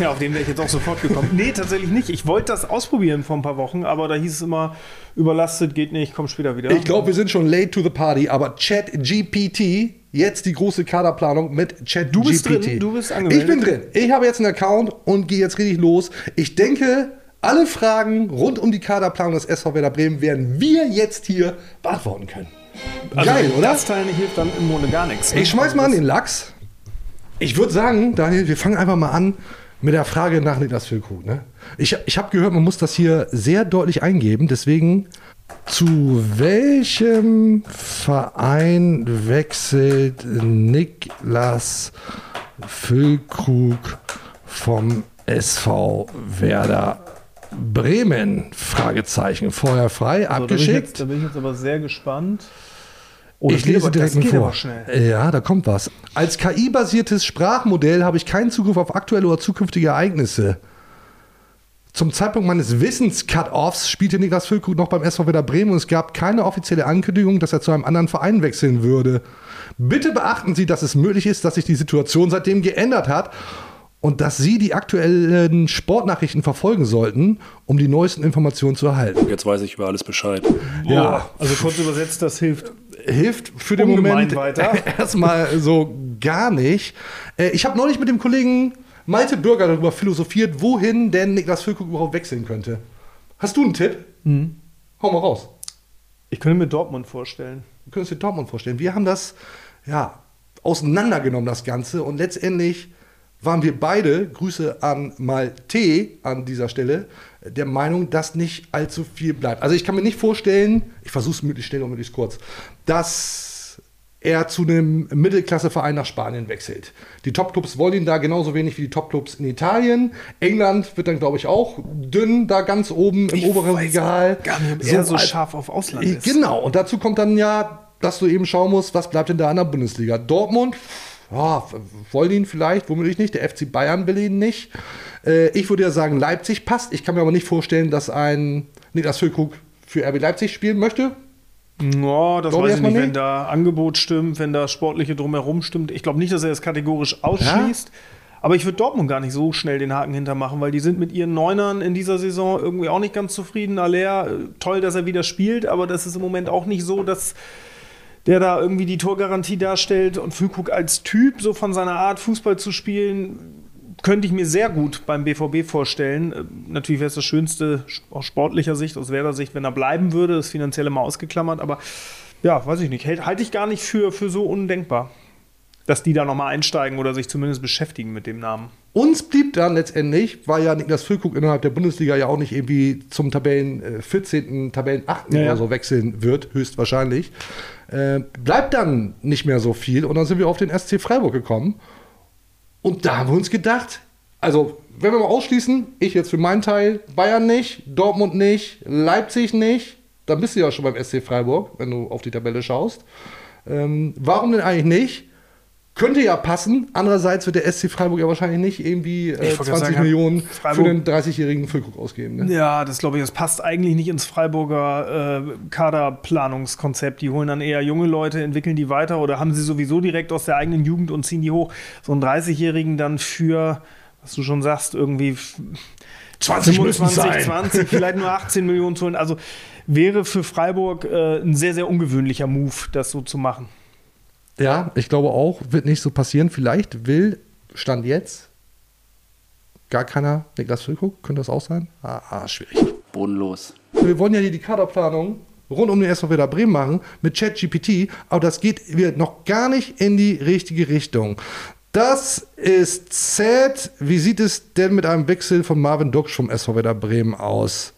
ja, auf den wäre ich jetzt auch sofort gekommen. nee, tatsächlich nicht. Ich wollte das ausprobieren vor ein paar Wochen, aber da hieß es immer, überlastet, geht nicht, komm später wieder. Ich glaube, wir sind schon late to the party, aber ChatGPT, jetzt die große Kaderplanung mit ChatGPT. Du bist drin, du bist angemeldet. Ich bin drin. Ich habe jetzt einen Account und gehe jetzt richtig los. Ich denke, alle Fragen rund um die Kaderplanung des SV Werder Bremen werden wir jetzt hier beantworten können. Also Geil, oder? Das Teil hilft dann im Grunde gar nichts. Ne? Ich schmeiß mal an den Lachs. Ich würde sagen, Daniel, wir fangen einfach mal an mit der Frage nach Niklas Füllkrug. Ne? Ich, ich habe gehört, man muss das hier sehr deutlich eingeben. Deswegen, zu welchem Verein wechselt Niklas Füllkrug vom SV Werder Bremen? Fragezeichen. Vorher frei, also, abgeschickt. Da bin, jetzt, da bin ich jetzt aber sehr gespannt. Oh, ich lese direkt mal vor. Ja, da kommt was. Als KI-basiertes Sprachmodell habe ich keinen Zugriff auf aktuelle oder zukünftige Ereignisse. Zum Zeitpunkt meines Wissens-Cut-Offs spielte Niklas Füllkrug noch beim SV Werder Bremen und es gab keine offizielle Ankündigung, dass er zu einem anderen Verein wechseln würde. Bitte beachten Sie, dass es möglich ist, dass sich die Situation seitdem geändert hat und dass Sie die aktuellen Sportnachrichten verfolgen sollten, um die neuesten Informationen zu erhalten. Jetzt weiß ich über alles Bescheid. Ja, also kurz übersetzt, das hilft hilft für den Moment erstmal so gar nicht. Äh, ich habe neulich mit dem Kollegen Malte Bürger darüber philosophiert, wohin denn Niklas Füllkrug überhaupt wechseln könnte. Hast du einen Tipp? Mhm. Hau mal raus. Ich könnte mir Dortmund vorstellen. Du könntest dir Dortmund vorstellen. Wir haben das, ja, auseinandergenommen, das Ganze. Und letztendlich waren wir beide, Grüße an Malte an dieser Stelle, der Meinung, dass nicht allzu viel bleibt. Also ich kann mir nicht vorstellen, ich versuche es möglichst schnell und möglichst kurz, dass er zu einem Mittelklasseverein nach Spanien wechselt. Die Topclubs wollen ihn da genauso wenig wie die Topclubs in Italien. England wird dann, glaube ich, auch dünn da ganz oben im Ich oberen Regal. Gar nicht, ob er so als- scharf auf Ausland ist. Genau, und dazu kommt dann ja, dass du eben schauen musst, was bleibt denn da in der Bundesliga. Dortmund, ja, wollen ihn vielleicht, womöglich nicht. Der FC Bayern will ihn nicht. Äh, ich würde ja sagen, Leipzig passt. Ich kann mir aber nicht vorstellen, dass ein Niklas Füllkrug für RB Leipzig spielen möchte. Ja, das Glaube weiß ich erstmal nicht, wenn nicht. da Angebot stimmt, wenn da Sportliche drumherum stimmt. Ich glaube nicht, dass er es kategorisch ausschließt. Aber ich würde Dortmund gar nicht so schnell den Haken hintermachen, weil die sind mit ihren Neunern in dieser Saison irgendwie auch nicht ganz zufrieden. Aller, äh, toll, dass er wieder spielt, aber das ist im Moment auch nicht so, dass der da irgendwie die Torgarantie darstellt. Und Füllkrug als Typ, so von seiner Art, Fußball zu spielen, könnte ich mir sehr gut beim BVB vorstellen. Äh, Natürlich wäre es das Schönste aus sportlicher Sicht, aus Werder Sicht, wenn er bleiben würde, das finanzielle mal ausgeklammert, aber ja, weiß ich nicht. Halte ich gar nicht für, für so undenkbar, dass die da nochmal einsteigen oder sich zumindest beschäftigen mit dem Namen. Uns blieb dann letztendlich, weil ja Niklas Füllkrug innerhalb der Bundesliga ja auch nicht irgendwie zum Tabellen äh, 14., Tabellen 8. Ja, ja. oder so wechseln wird, höchstwahrscheinlich, äh, bleibt dann nicht mehr so viel und dann sind wir auf den SC Freiburg gekommen. Und da haben wir uns gedacht, also wenn wir mal ausschließen, ich jetzt für meinen Teil, Bayern nicht, Dortmund nicht, Leipzig nicht, dann bist du ja schon beim SC Freiburg, wenn du auf die Tabelle schaust. Ähm, warum denn eigentlich nicht? Könnte ja passen. Andererseits wird der SC Freiburg ja wahrscheinlich nicht irgendwie äh, Ich wollte 20 gerade sagen, Millionen Freiburg- für den 30-jährigen Füllkrug ausgeben. Ne? Ja, das glaube ich, das passt eigentlich nicht ins Freiburger äh, Kaderplanungskonzept. Die holen dann eher junge Leute, entwickeln die weiter oder haben sie sowieso direkt aus der eigenen Jugend und ziehen die hoch. So einen 30-Jährigen dann für, was du schon sagst, irgendwie 20 müssen sein. 20, vielleicht nur 18 Millionen zu holen. Also wäre für Freiburg äh, ein sehr, sehr ungewöhnlicher Move, das so zu machen. Ja, ich glaube auch, wird nicht so passieren. Vielleicht will, Stand jetzt, gar keiner Niklas Füllkrug. Könnte das auch sein? Ah, ah schwierig. Bodenlos. Wir wollen ja hier die Kaderplanung rund um den SV Werder Bremen machen mit ChatGPT, aber das geht wieder noch gar nicht in die richtige Richtung. Das ist sad. Wie sieht es denn mit einem Wechsel von Marvin Duksch vom SV Werder Bremen aus?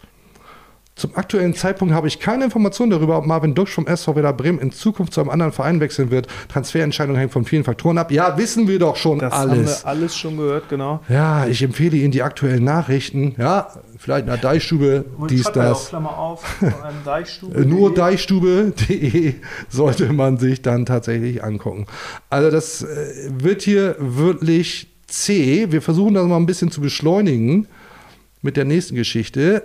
Zum aktuellen Zeitpunkt habe ich keine Informationen darüber, ob Marvin Duksch vom SV Werder Bremen in Zukunft zu einem anderen Verein wechseln wird. Transferentscheidung hängt von vielen Faktoren ab. Ja, wissen wir doch schon Das haben alles. wir alles schon gehört, genau. Ja, ich empfehle Ihnen die aktuellen Nachrichten. Ja, vielleicht in der Deichstube, dies, das. Klammer auf, Deichstube. Nur deichstube.de sollte man sich dann tatsächlich angucken. Also das äh, wird hier wirklich zäh. Wir versuchen das mal ein bisschen zu beschleunigen mit der nächsten Geschichte.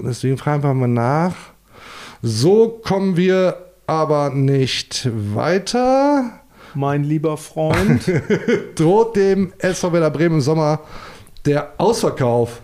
Deswegen fragen wir mal nach. So kommen wir aber nicht weiter. Mein lieber Freund. droht dem SV Werder Bremen im Sommer der Ausverkauf.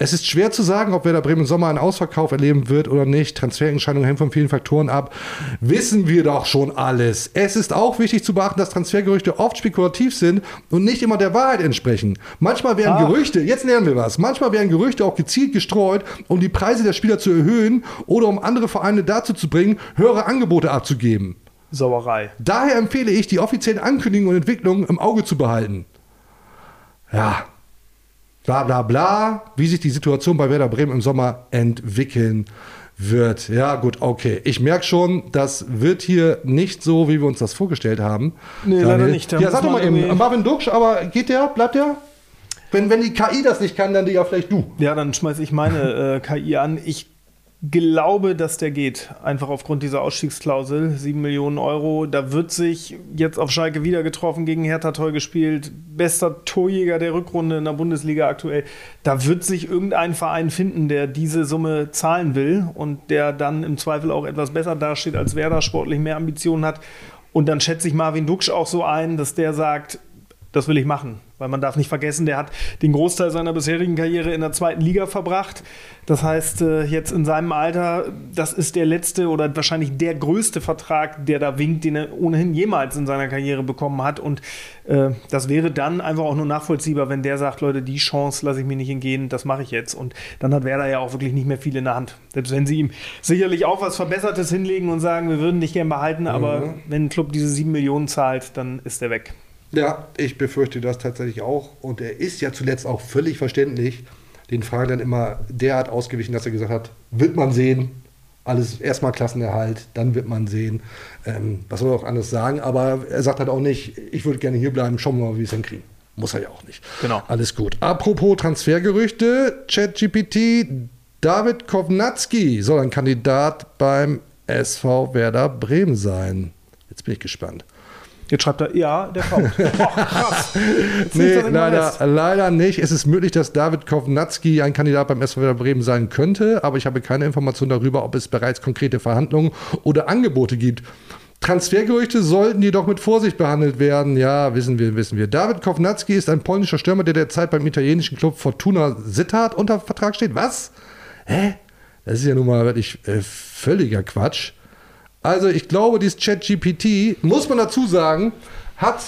Es ist schwer zu sagen, ob Werder Bremen im Sommer einen Ausverkauf erleben wird oder nicht. Transferentscheidungen hängen von vielen Faktoren ab. Wissen wir doch schon alles. Es ist auch wichtig zu beachten, dass Transfergerüchte oft spekulativ sind und nicht immer der Wahrheit entsprechen. Manchmal werden Ah. Gerüchte, jetzt lernen wir was, manchmal werden Gerüchte auch gezielt gestreut, um die Preise der Spieler zu erhöhen oder um andere Vereine dazu zu bringen, höhere Angebote abzugeben. Sauerei. Daher empfehle ich, die offiziellen Ankündigungen und Entwicklungen im Auge zu behalten. Ja. Bla bla bla, wie sich die Situation bei Werder Bremen im Sommer entwickeln wird. Ja, gut, okay. Ich merke schon, das wird hier nicht so, wie wir uns das vorgestellt haben. Nee, leider nicht. Ja, sag doch mal eben, Marvin Duksch, aber geht der? Bleibt der? Wenn, wenn die KI das nicht kann, dann ja vielleicht du. Ja, dann schmeiße ich meine äh, KI an. Ich glaube, dass der geht. Einfach aufgrund dieser Ausstiegsklausel. 7 Millionen Euro. Da wird sich jetzt auf Schalke wieder getroffen, gegen Hertha toll gespielt. Bester Torjäger der Rückrunde in der Bundesliga aktuell. Da wird sich irgendein Verein finden, der diese Summe zahlen will und der dann im Zweifel auch etwas besser dasteht als Werder, sportlich mehr Ambitionen hat. Und dann schätze ich Marvin Duksch auch so ein, dass der sagt, das will ich machen. Weil man darf nicht vergessen, der hat den Großteil seiner bisherigen Karriere in der zweiten Liga verbracht. Das heißt, äh, jetzt in seinem Alter, das ist der letzte oder wahrscheinlich der größte Vertrag, der da winkt, den er ohnehin jemals in seiner Karriere bekommen hat. Und äh, das wäre dann einfach auch nur nachvollziehbar, wenn der sagt, Leute, die Chance lasse ich mir nicht entgehen, das mache ich jetzt. Und dann hat Werder ja auch wirklich nicht mehr viel in der Hand. Selbst wenn sie ihm sicherlich auch was Verbessertes hinlegen und sagen, wir würden dich gerne behalten, mhm. aber wenn ein Club diese sieben Millionen zahlt, dann ist er weg. Ja, ich befürchte das tatsächlich auch. Und er ist ja zuletzt auch völlig verständlich den Fragen dann immer derart ausgewichen, dass er gesagt hat, wird man sehen, alles erstmal Klassenerhalt, dann wird man sehen. Ähm, was soll er auch anders sagen? Aber er sagt halt auch nicht, ich würde gerne hier bleiben, schauen wir mal, wie wir es hinkriegen. Muss er ja auch nicht. Genau. Alles gut. Apropos Transfergerüchte, ChatGPT, David Kovnatski soll ein Kandidat beim SV Werder Bremen sein. Jetzt bin ich gespannt. Jetzt schreibt er, ja, der kommt. Oh, krass. nee, leider, leider nicht. Es ist möglich, dass David Kovnatski ein Kandidat beim SV Bremen sein könnte, aber ich habe keine Information darüber, ob es bereits konkrete Verhandlungen oder Angebote gibt. Transfergerüchte sollten jedoch mit Vorsicht behandelt werden. Ja, wissen wir, wissen wir. David Kovnatski ist ein polnischer Stürmer, der derzeit beim italienischen Club Fortuna Sittard unter Vertrag steht. Was? Hä? Das ist ja nun mal wirklich äh, völliger Quatsch. Also ich glaube, dieses ChatGPT, muss man dazu sagen, hat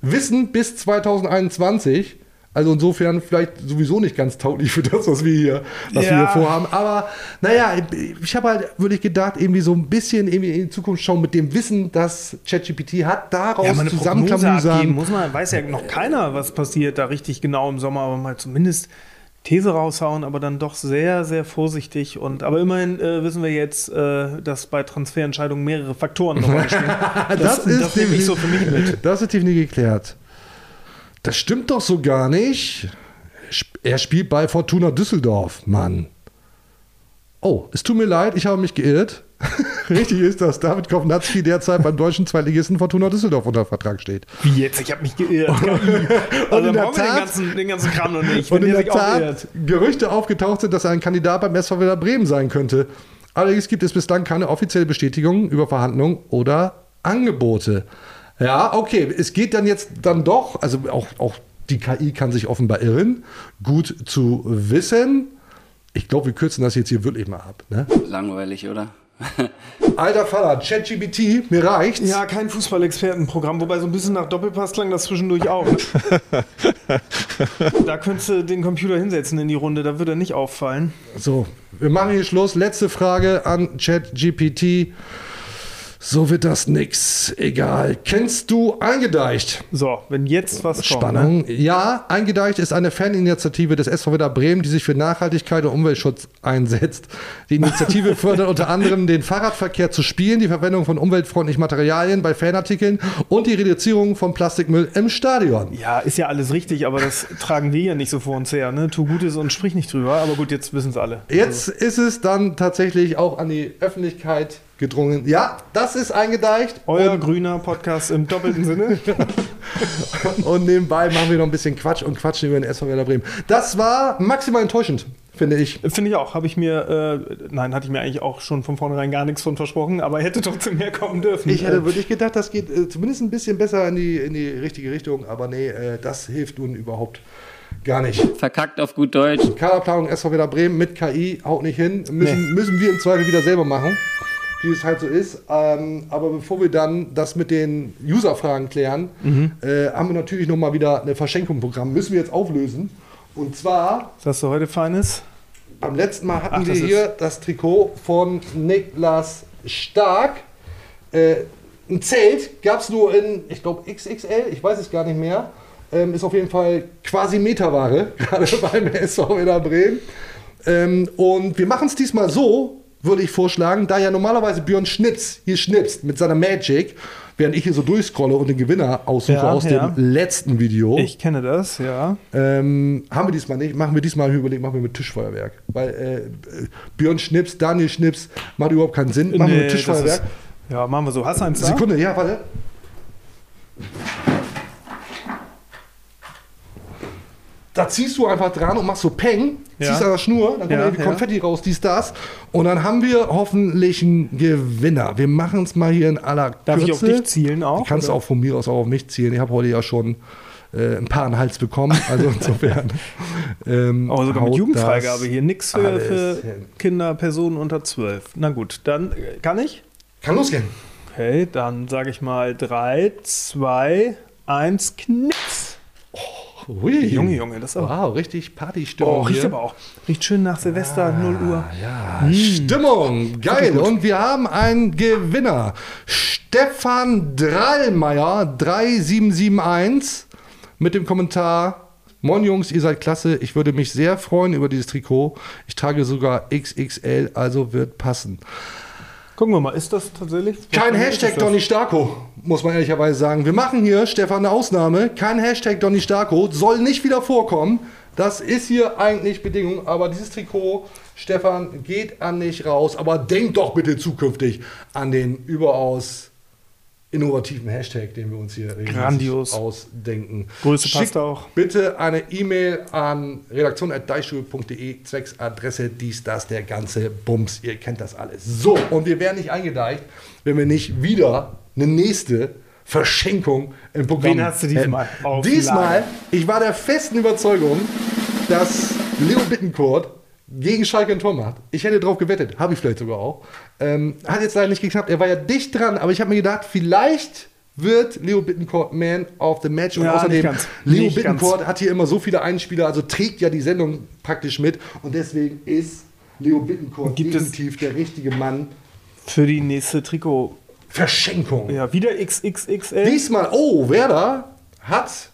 Wissen bis 2021. Also insofern vielleicht sowieso nicht ganz tauglich für das, was wir hier, was ja. wir hier vorhaben. Aber naja, ich habe halt wirklich gedacht, irgendwie so ein bisschen irgendwie in die Zukunft schauen mit dem Wissen, das ChatGPT hat, daraus ja, zusammenklamüsern. Muss man, weiß ja noch keiner, was passiert da richtig genau im Sommer, aber mal zumindest These raushauen, aber dann doch sehr, sehr vorsichtig. Und aber immerhin äh, wissen wir jetzt, äh, dass bei Transferentscheidungen mehrere Faktoren eine Rolle spielen. das, das, ist das nehme ich so für mich mit. Das ist definitiv geklärt. Das stimmt doch so gar nicht. Er spielt bei Fortuna Düsseldorf, Mann. Oh, es tut mir leid, ich habe mich geirrt. Richtig ist, dass David Kovnatski derzeit beim deutschen Zweitligisten Fortuna Düsseldorf unter Vertrag steht. Wie jetzt? Ich habe mich geirrt. also und in der Tat, den ganzen, den ganzen Kram noch nicht. Und in der Tat Gerüchte aufgetaucht sind, dass er ein Kandidat beim SV Werder Bremen sein könnte. Allerdings gibt es bislang keine offizielle Bestätigung über Verhandlungen oder Angebote. Ja, okay, es geht dann jetzt dann doch, also auch, auch die KI kann sich offenbar irren. Gut zu wissen. Ich glaube, wir kürzen das jetzt hier wirklich mal ab. Ne? Langweilig, oder? Alter Vater, ChatGPT, mir reicht's. Ja, kein Fußballexpertenprogramm, wobei so ein bisschen nach Doppelpass klang das zwischendurch auch. da könntest du den Computer hinsetzen in die Runde, da würde er nicht auffallen. So, wir machen hier Schluss. Letzte Frage an ChatGPT. So wird das nix. Egal. Kennst du Eingedeicht? So, wenn jetzt was Spannung. Kommt, ne? Ja, Eingedeicht ist eine Faninitiative des SV Werder Bremen, die sich für Nachhaltigkeit und Umweltschutz einsetzt. Die Initiative fördert unter anderem den Fahrradverkehr zu spielen, die Verwendung von umweltfreundlichen Materialien bei Fanartikeln und die Reduzierung von Plastikmüll im Stadion. Ja, ist ja alles richtig, aber das tragen wir ja nicht so vor uns her. Ne? Tu Gutes und sprich nicht drüber. Aber gut, jetzt wissen es alle. Jetzt also. ist es dann tatsächlich auch an die Öffentlichkeit gedrungen. Ja, das ist eingedeicht. Euer grüner Podcast im doppelten Sinne. und nebenbei machen wir noch ein bisschen Quatsch und quatschen über den SV Werder Bremen. Das war maximal enttäuschend, finde ich. Finde ich auch. Habe ich mir, äh, nein, hatte ich mir eigentlich auch schon von vornherein gar nichts von versprochen, aber hätte trotzdem mehr kommen dürfen. Ich hätte wirklich gedacht, das geht äh, zumindest ein bisschen besser in die, in die richtige Richtung, aber nee, äh, das hilft nun überhaupt Gar nicht. Verkackt auf gut Deutsch. Kaderplanung SV Werder Bremen mit KI haut nicht hin. Müssen, nee. müssen wir im Zweifel wieder selber machen wie es halt so ist. Ähm, aber bevor wir dann das mit den User-Fragen klären, mhm. äh, haben wir natürlich nochmal wieder eine Verschenkung im Programm. Müssen wir jetzt auflösen. Und zwar. Was hast du heute Feines? Beim letzten Mal hatten Ach, wir hier das Trikot von Niklas Stark. Äh, ein Zelt gab es nur in, ich glaube, XXL, ich weiß es gar nicht mehr. Ähm, ist auf jeden Fall quasi Meterware, gerade beim SV Werder Bremen. Ähm, und wir machen es diesmal so, würde ich vorschlagen, da ja normalerweise Björn Schnips hier schnipst mit seiner Magic, während ich hier so durchscrolle und den Gewinner aussuche ja, aus ja. dem letzten Video. Ich kenne das, ja. Ähm, haben wir diesmal nicht. Machen wir diesmal überlegt, machen wir mit Tischfeuerwerk. Weil äh, Björn Schnips, Daniel Schnips, macht überhaupt keinen Sinn. Machen nee, wir mit Tischfeuerwerk. Ist, ja, machen wir so. Hast du eins da? Sekunde, ja, warte. Da ziehst du einfach dran und machst so Peng, ja. ziehst an der Schnur, dann kommt ja, irgendwie Konfetti ja. raus, dies, das. Und dann haben wir hoffentlich einen Gewinner. Wir machen es mal hier in aller Darf Kürze. ich auf dich zielen auch? Du kannst oder? auch von mir aus auch auf mich zielen. Ich habe heute ja schon äh, ein paar an den Hals bekommen. Also insofern. ähm, Aber sogar mit Jugendfreigabe hier. Nichts für, für. Kinder, Personen unter 12. Na gut, dann äh, kann ich? Kann losgehen. Okay, dann sage ich mal 3, 2, 1, Knicks. Hui. Junge, Junge, das ist aber. Wow, richtig Partystimmung. Oh, riecht hier. aber auch. Riecht schön nach Silvester, 0 Uhr. Ja, Stimmung, geil. Und wir haben einen Gewinner. Stefan Drallmeier 3771 mit dem Kommentar. Moin Jungs, ihr seid klasse. Ich würde mich sehr freuen über dieses Trikot. Ich trage sogar XXL, also wird passen. Gucken wir mal, ist das tatsächlich? Kein Hashtag? Donny Starko, muss man ehrlicherweise sagen. Wir machen hier, Stefan, eine Ausnahme. Kein Hashtag Donny Starko, soll nicht wieder vorkommen. Das ist hier eigentlich Bedingung, aber dieses Trikot, Stefan, geht an dich raus. Aber denk doch bitte zukünftig an den überaus innovativen Hashtag, den wir uns hier Grandios. ausdenken. Größe passt Schickt auch. bitte eine E-Mail an redaktion.deichstuhl.de zwecks Adresse dies, das, der ganze Bums. Ihr kennt das alles. So, und wir wären nicht eingedeicht, wenn wir nicht wieder eine nächste Verschenkung im Programm Wen hast du diesmal auf Diesmal, ich war der festen Überzeugung, dass Leo Bittencourt gegen Schalke ein Tor macht. Ich hätte drauf gewettet, habe ich vielleicht sogar auch. Ähm, hat jetzt leider nicht geklappt. Er war ja dicht dran, aber ich habe mir gedacht, vielleicht wird Leo Bittencourt Man of the Match. Und Ja, außerdem, ganz. Leo Nicht Bittencourt hat hier immer so viele Einspieler, also trägt ja die Sendung praktisch mit. Und deswegen ist Leo Bittencourt Gibt definitiv der richtige Mann. Für die nächste Trikot. Verschenkung. Ja, wieder XXXL. Diesmal, oh, Werder hat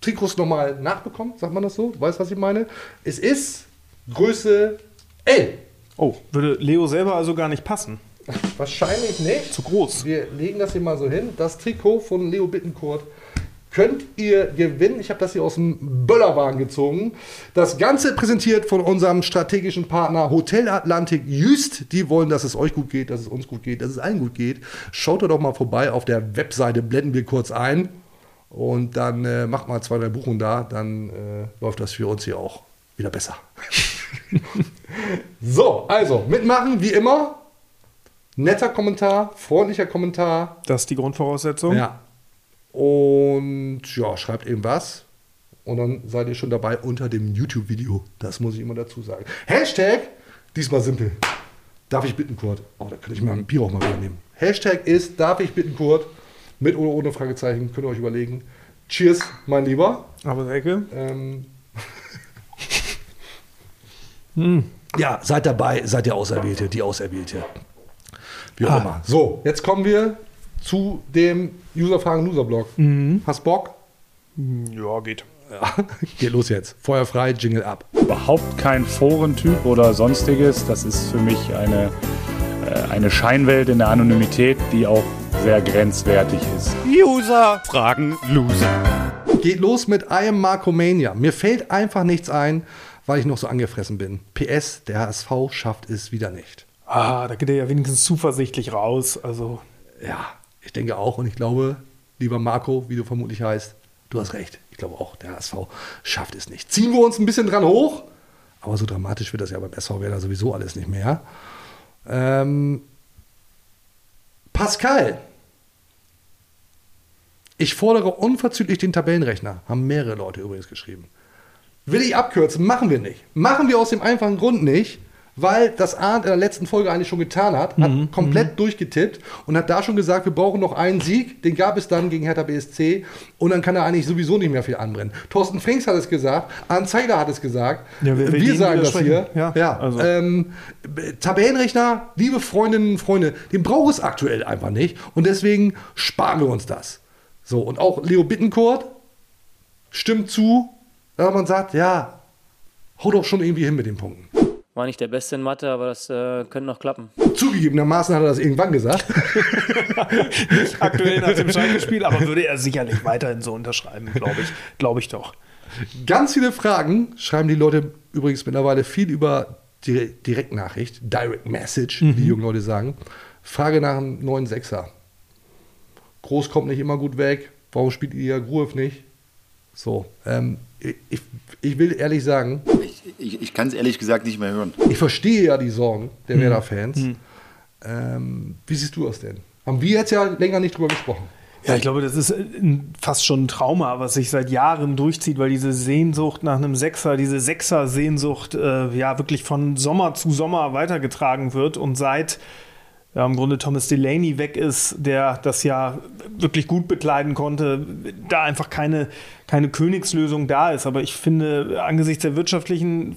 Trikots nochmal nachbekommen, sagt man das so? Weißt du, was ich meine? Es ist Größe L. Oh, würde Leo selber also gar nicht passen. Wahrscheinlich nicht. Zu groß. Wir legen das hier mal so hin. Das Trikot von Leo Bittencourt könnt ihr gewinnen. Ich habe das hier aus dem Böllerwagen gezogen. Das Ganze präsentiert von unserem strategischen Partner Hotel Atlantik Jüst. Die wollen, dass es euch gut geht, dass es uns gut geht, dass es allen gut geht. Schaut doch mal vorbei auf der Webseite, blenden wir kurz ein. Und dann äh, macht mal zwei, drei Buchungen da. Dann äh, läuft das für uns hier auch wieder besser. so, also mitmachen wie immer. Netter Kommentar, freundlicher Kommentar. Das ist die Grundvoraussetzung. Ja. Und ja, schreibt irgendwas. Und dann seid ihr schon dabei unter dem YouTube-Video. Das muss ich immer dazu sagen. Hashtag, diesmal simpel. Darf ich bitten, Kurt? Oh, da könnte ich mal ein Bier auch mal wieder nehmen. Hashtag ist, darf ich bitten, Kurt? Mit oder ohne Fragezeichen, könnt ihr euch überlegen. Cheers, mein Lieber. Aber Ecke. Ähm, Ja, seid dabei, seid ihr Auserwählte, die Auserwählte. Wie auch Ah. immer. So, jetzt kommen wir zu dem User-Fragen-Loser-Blog. Hast Bock? Ja, geht. Ja, geht los jetzt. Feuer frei, Jingle ab. Überhaupt kein Forentyp oder sonstiges. Das ist für mich eine, äh, eine Scheinwelt in der Anonymität, die auch sehr grenzwertig ist. User fragen Loser. Geht los mit I am Markomania. Mir fällt einfach nichts ein, weil ich noch so angefressen bin. PS, der HSV schafft es wieder nicht. Ah, da geht er ja wenigstens zuversichtlich raus. Also, Ja, ich denke auch und ich glaube, lieber Marco, wie du vermutlich heißt, du hast recht. Ich glaube auch, der HSV schafft es nicht. Ziehen wir uns ein bisschen dran hoch, aber so dramatisch wird das ja beim SV Werder sowieso alles nicht mehr. Ähm, Pascal. Ich fordere unverzüglich den Tabellenrechner. Haben mehrere Leute übrigens geschrieben. Will ich abkürzen? Machen wir nicht. Machen wir aus dem einfachen Grund nicht, weil das Arndt in der letzten Folge eigentlich schon getan hat, hat komplett durchgetippt und hat da schon gesagt, wir brauchen noch einen Sieg. Den gab es dann gegen Hertha BSC und dann kann er eigentlich sowieso nicht mehr viel anbrennen. Thorsten Frings hat es gesagt, Arndt Zeiger hat es gesagt. Ja, wir dem sagen das hier. widersprechen? Ja, also. ähm, Tabellenrechner, liebe Freundinnen und Freunde, den braucht es aktuell einfach nicht und deswegen sparen wir uns das. So, und auch Leo Bittencourt stimmt zu, wenn man sagt, ja, hau doch schon irgendwie hin mit den Punkten. War nicht der Beste in Mathe, aber das äh, könnte noch klappen. Zugegebenermaßen hat er das irgendwann gesagt. aktuell nach dem Schalke-Spiel, aber würde er sicherlich weiterhin so unterschreiben, glaube ich. Glaube ich doch. Ganz viele Fragen schreiben die Leute übrigens mittlerweile viel über die Direktnachricht, Direct Message, wie die jungen Leute sagen. Frage nach einem neuen Sechser. Groß kommt nicht immer gut weg. Warum spielt ihr Gruev nicht? So, ähm, ich, ich will ehrlich sagen, Ich, ich, ich kann es ehrlich gesagt nicht mehr hören. ich verstehe ja die Sorgen der Werder-Fans. Ähm, wie siehst du das denn? Haben wir jetzt ja länger nicht drüber gesprochen. Ja, ich glaube, das ist fast schon ein Trauma, was sich seit Jahren durchzieht, weil diese Sehnsucht nach einem Sechser, diese Sechser-Sehnsucht, äh, ja, wirklich von Sommer zu Sommer weitergetragen wird und seit ja, im Grunde Thomas Delaney weg ist, der das ja wirklich gut bekleiden konnte, da einfach keine, keine Königslösung da ist. Aber ich finde, angesichts der wirtschaftlichen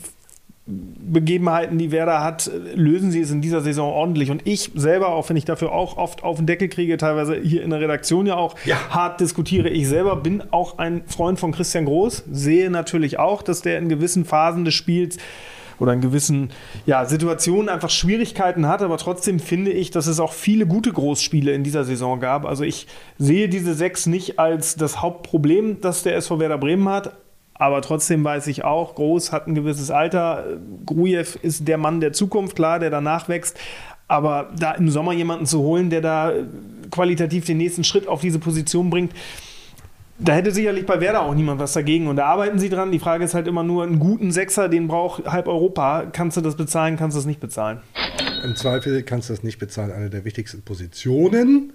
Begebenheiten, die Werder hat, lösen sie es in dieser Saison ordentlich. Und ich selber, auch wenn ich dafür auch oft auf den Deckel kriege, teilweise hier in der Redaktion ja auch ja. hart diskutiere, ich selber bin auch ein Freund von Christian Groß, sehe natürlich auch, dass der in gewissen Phasen des Spiels oder in gewissen ja, Situationen einfach Schwierigkeiten hat, aber trotzdem finde ich, dass es auch viele gute Großspiele in dieser Saison gab. Also ich sehe diese sechs nicht als das Hauptproblem, das der SV Werder Bremen hat, aber trotzdem weiß ich auch, Groß hat ein gewisses Alter. Grujew ist der Mann der Zukunft, klar, der danach wächst. Aber da im Sommer jemanden zu holen, der da qualitativ den nächsten Schritt auf diese Position bringt, da hätte sicherlich bei Werder auch niemand was dagegen. Und da arbeiten sie dran. Die Frage ist halt immer nur, einen guten Sechser, den braucht halb Europa. Kannst du das bezahlen, kannst du das nicht bezahlen? Im Zweifel kannst du das nicht bezahlen. Eine der wichtigsten Positionen.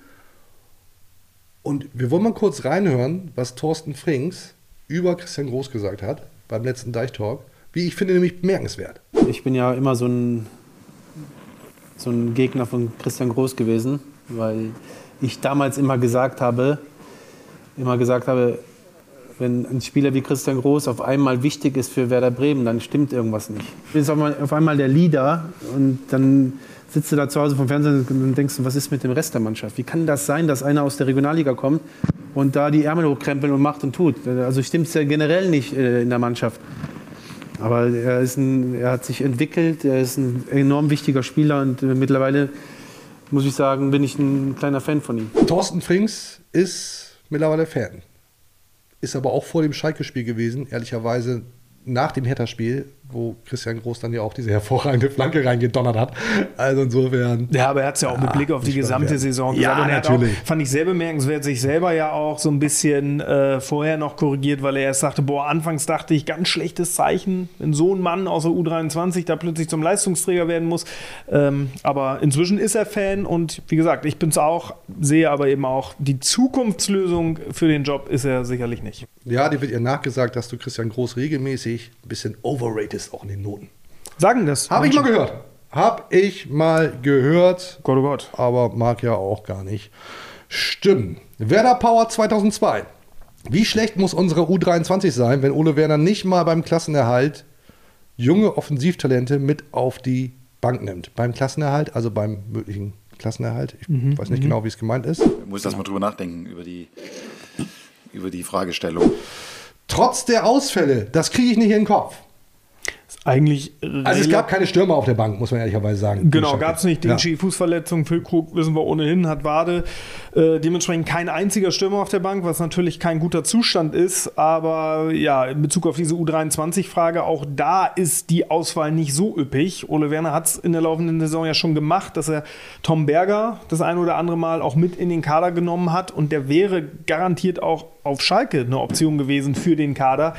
Und wir wollen mal kurz reinhören, was Thorsten Frings über Christian Groß gesagt hat beim letzten Deichtalk. Wie ich finde, nämlich bemerkenswert. Ich bin ja immer so ein, so ein Gegner von Christian Groß gewesen, weil ich damals immer gesagt habe, immer gesagt habe, wenn ein Spieler wie Christian Groß auf einmal wichtig ist für Werder Bremen, dann stimmt irgendwas nicht. Ist auf einmal der Leader und dann sitzt du da zu Hause vom Fernsehen und denkst, was ist mit dem Rest der Mannschaft? Wie kann das sein, dass einer aus der Regionalliga kommt und da die Ärmel hochkrempeln und macht und tut? Also stimmt es ja generell nicht äh, in der Mannschaft. Aber er, ist ein, er hat sich entwickelt, er ist ein enorm wichtiger Spieler und äh, mittlerweile, muss ich sagen, bin ich ein kleiner Fan von ihm. Thorsten Frings ist mittlerweile Fan. Ist aber auch vor dem Schalke-Spiel gewesen, ehrlicherweise nach dem Hertha-Spiel, wo Christian Groß dann ja auch diese hervorragende Flanke reingedonnert hat. Also insofern. Ja, aber er hat es ja auch ja, mit Blick auf die gesamte Saison gesagt. Ja, natürlich. Auch, fand ich sehr bemerkenswert, sich selber ja auch so ein bisschen äh, vorher noch korrigiert, weil er erst sagte, boah, anfangs dachte ich, ganz schlechtes Zeichen, wenn so ein Mann aus der U23 da plötzlich zum Leistungsträger werden muss. Ähm, aber inzwischen ist er Fan und wie gesagt, ich bin es auch, sehe aber eben auch, die Zukunftslösung für den Job ist er sicherlich nicht. Ja, die wird ihr nachgesagt, dass du Christian Groß regelmäßig ein bisschen overratest auch in den Noten. Sagen das. Habe ich mal gehört. Habe ich mal gehört. Gott, oh Gott. Aber mag ja auch gar nicht stimmen. Werder Power 2002. Wie schlecht muss unsere U23 sein, wenn Ole Werner nicht mal beim Klassenerhalt junge Offensivtalente mit auf die Bank nimmt? Beim Klassenerhalt, also beim möglichen Klassenerhalt. Ich mhm, weiß nicht mhm. genau, wie es gemeint ist. Ich muss das mal drüber nachdenken, über die, über die Fragestellung. Trotz der Ausfälle, das kriege ich nicht in den Kopf eigentlich. Also es gab keine Stürmer auf der Bank, muss man ehrlicherweise sagen. Genau, gab es nicht. Dinci, ja. Fußverletzung, Füllkrug wissen wir ohnehin, hat Wade. Äh, dementsprechend kein einziger Stürmer auf der Bank, was natürlich kein guter Zustand ist. Aber ja, in Bezug auf diese U23-Frage, auch da ist die Auswahl nicht so üppig. Ole Werner hat es in der laufenden Saison ja schon gemacht, dass er Tom Berger das ein oder andere Mal auch mit in den Kader genommen hat. Und der wäre garantiert auch auf Schalke eine Option gewesen für den Kader.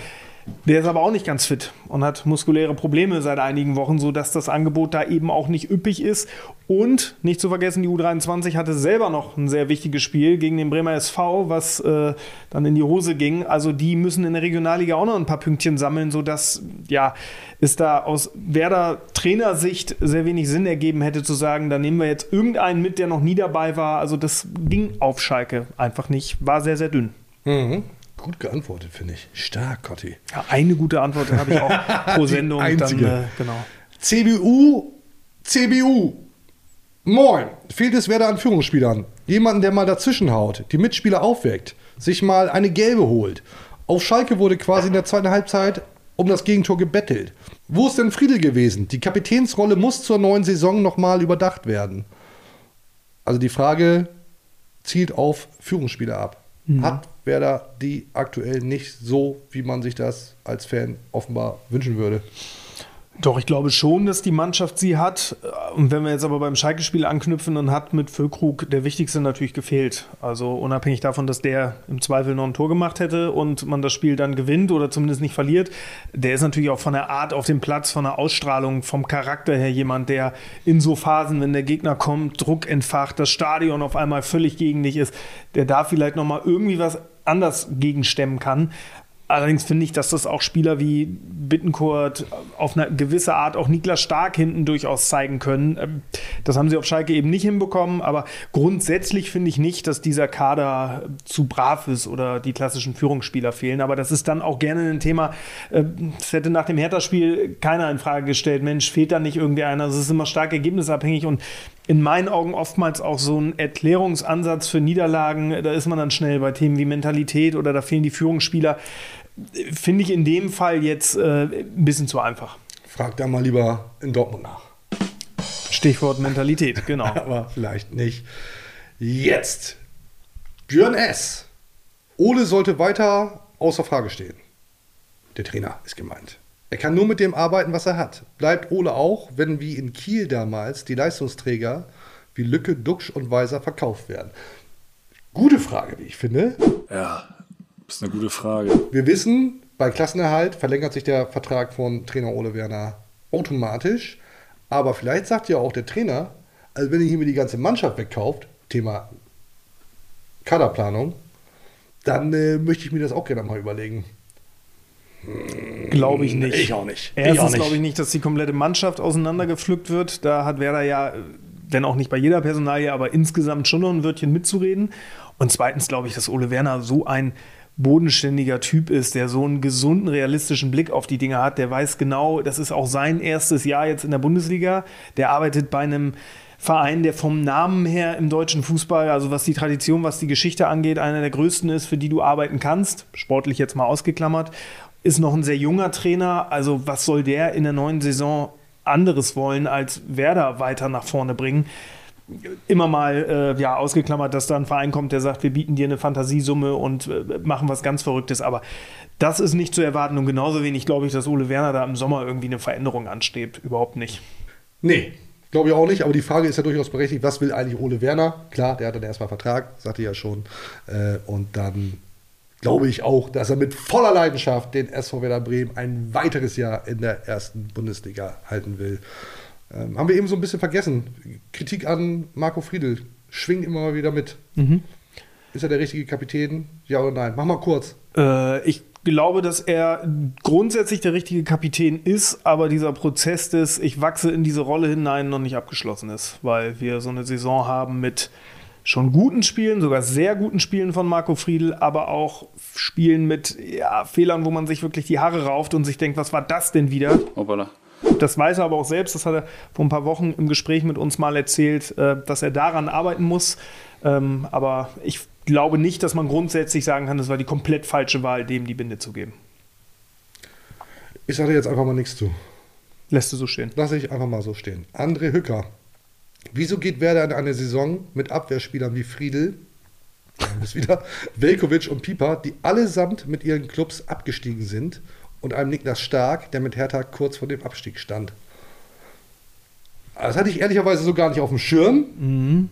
Der ist aber auch nicht ganz fit und hat muskuläre Probleme seit einigen Wochen, sodass das Angebot da eben auch nicht üppig ist. Und nicht zu vergessen, die U23 hatte selber noch ein sehr wichtiges Spiel gegen den Bremer SV, was äh, dann in die Hose ging. Also die müssen in der Regionalliga auch noch ein paar Pünktchen sammeln, sodass ja, es da aus Werder Trainersicht sehr wenig Sinn ergeben hätte zu sagen, da nehmen wir jetzt irgendeinen mit, der noch nie dabei war. Also das ging auf Schalke einfach nicht, war sehr, sehr dünn. Mhm. Gut geantwortet, finde ich. Stark, Cotti. Ja, eine gute Antwort habe ich auch pro Sendung. Einzige. Dann, äh, genau. CBU, CBU. Moin. Fehlt es Werder an Führungsspielern? Jemanden, der mal dazwischen haut, die Mitspieler aufweckt, sich mal eine gelbe holt. Auf Schalke wurde quasi in der zweiten Halbzeit um das Gegentor gebettelt. Wo ist denn Friedel gewesen? Die Kapitänsrolle muss zur neuen Saison nochmal überdacht werden. Also die Frage zielt auf Führungsspieler ab. Mhm. Hat Werder die aktuell nicht so, wie man sich das als Fan offenbar wünschen würde. Doch, ich glaube schon, dass die Mannschaft sie hat. Und wenn wir jetzt aber beim Schalke-Spiel anknüpfen, dann hat mit Füllkrug der Wichtigste natürlich gefehlt. Also unabhängig davon, dass der im Zweifel noch ein Tor gemacht hätte und man das Spiel dann gewinnt oder zumindest nicht verliert, der ist natürlich auch von der Art auf dem Platz, von der Ausstrahlung, vom Charakter her jemand, der in so Phasen, wenn der Gegner kommt, Druck entfacht, das Stadion auf einmal völlig gegen dich ist, der da vielleicht nochmal irgendwie was anders gegenstemmen kann. Allerdings finde ich, dass das auch Spieler wie Bittencourt auf eine gewisse Art auch Niklas Stark hinten durchaus zeigen können. Ähm, das haben sie auf Schalke eben nicht hinbekommen, aber grundsätzlich finde ich nicht, dass dieser Kader zu brav ist oder die klassischen Führungsspieler fehlen. Aber das ist dann auch gerne ein Thema, ähm, das hätte nach dem Hertha-Spiel keiner in Frage gestellt. Mensch, fehlt da nicht irgendwie einer? Also es ist immer stark ergebnisabhängig und in meinen Augen oftmals auch so ein Erklärungsansatz für Niederlagen. Da ist man dann schnell bei Themen wie Mentalität oder da fehlen die Führungsspieler finde ich in dem Fall jetzt äh, ein bisschen zu einfach. Frag da mal lieber in Dortmund nach. Stichwort Mentalität, genau. Aber vielleicht nicht. Jetzt. Björn S. Ole sollte weiter außer Frage stehen. Der Trainer ist gemeint. Er kann nur mit dem arbeiten, was er hat. Bleibt Ole auch, wenn wie in Kiel damals die Leistungsträger wie Lücke, Duxch und Weiser verkauft werden? Gute Frage, wie ich finde. Ja, das ist eine gute Frage. Wir wissen, bei Klassenerhalt verlängert sich der Vertrag von Trainer Ole Werner automatisch. Aber vielleicht sagt ja auch der Trainer, also wenn ihr hier mir die ganze Mannschaft wegkauft, Thema Kaderplanung, dann äh, möchte ich mir das auch gerne mal überlegen. Glaube ich nicht. Ich auch nicht. Erstens glaube ich nicht, dass die komplette Mannschaft auseinandergepflückt wird. Da hat Werder ja, wenn auch nicht bei jeder Personalie, aber insgesamt schon noch ein Wörtchen mitzureden. Und zweitens glaube ich, dass Ole Werner so ein bodenständiger Typ ist, der so einen gesunden, realistischen Blick auf die Dinge hat, der weiß genau, das ist auch sein erstes Jahr jetzt in der Bundesliga. Der arbeitet bei einem Verein, der vom Namen her im deutschen Fußball, also was die Tradition, was die Geschichte angeht, einer der größten ist, für die du arbeiten kannst, sportlich jetzt mal ausgeklammert, ist noch ein sehr junger Trainer. Also was soll der in der neuen Saison anderes wollen, als Werder weiter nach vorne bringen? Immer mal äh, ja, ausgeklammert, dass da ein Verein kommt, der sagt, wir bieten dir eine Fantasiesumme und äh, machen was ganz Verrücktes. Aber das ist nicht zu erwarten und genauso wenig glaube ich, dass Ole Werner da im Sommer irgendwie eine Veränderung ansteht. Überhaupt nicht. Nee, glaube ich auch nicht. Aber die Frage ist ja durchaus berechtigt, was will eigentlich Ole Werner? Klar, der hat dann erstmal Vertrag, sagte ja schon. Äh, und dann glaube ich auch, dass er mit voller Leidenschaft den SV Werder Bremen ein weiteres Jahr in der ersten Bundesliga halten will. Ähm, haben wir eben so ein bisschen vergessen. Kritik an Marco Friedl schwingt immer mal wieder mit. Mhm. Ist er der richtige Kapitän? Ja oder nein? Mach mal kurz. Äh, ich glaube, dass er grundsätzlich der richtige Kapitän ist, aber dieser Prozess des Ich wachse in diese Rolle hinein noch nicht abgeschlossen ist, weil wir so eine Saison haben mit schon guten Spielen, sogar sehr guten Spielen von Marco Friedl, aber auch Spielen mit ja, Fehlern, wo man sich wirklich die Haare rauft und sich denkt, was war das denn wieder? Hoppala. Das weiß er aber auch selbst, das hat er vor ein paar Wochen im Gespräch mit uns mal erzählt, äh, dass er daran arbeiten muss. Ähm, aber ich glaube nicht, dass man grundsätzlich sagen kann, das war die komplett falsche Wahl, dem die Binde zu geben. Ich sage jetzt einfach mal nichts zu. Lässt du so stehen. Lass ich einfach mal so stehen. André Hücker. Wieso geht Werder in eine Saison mit Abwehrspielern wie Friedel, bis wieder, Velkovic und Pieper, die allesamt mit ihren Clubs abgestiegen sind und einem Niklas Stark, der mit Hertha kurz vor dem Abstieg stand. Das hatte ich ehrlicherweise so gar nicht auf dem Schirm. Mhm.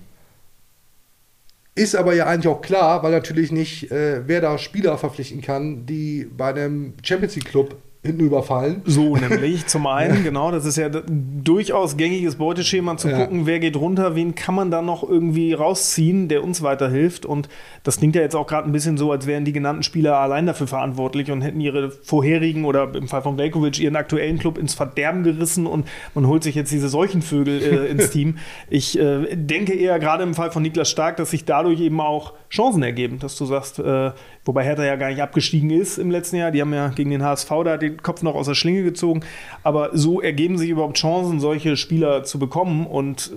Ist aber ja eigentlich auch klar, weil natürlich nicht äh, wer da Spieler verpflichten kann, die bei einem Champions League Club hinten überfallen. So nämlich, zum einen, genau, das ist ja durchaus gängiges Beuteschema, zu ja. gucken, wer geht runter, wen kann man da noch irgendwie rausziehen, der uns weiterhilft. Und das klingt ja jetzt auch gerade ein bisschen so, als wären die genannten Spieler allein dafür verantwortlich und hätten ihre vorherigen oder im Fall von Velkovic ihren aktuellen Club ins Verderben gerissen und man holt sich jetzt diese Seuchenvögel äh, ins Team. Ich äh, denke eher gerade im Fall von Niklas Stark, dass sich dadurch eben auch Chancen ergeben, dass du sagst, äh, wobei Hertha ja gar nicht abgestiegen ist im letzten Jahr, die haben ja gegen den HSV da den Kopf noch aus der Schlinge gezogen, aber so ergeben sich überhaupt Chancen, solche Spieler zu bekommen. Und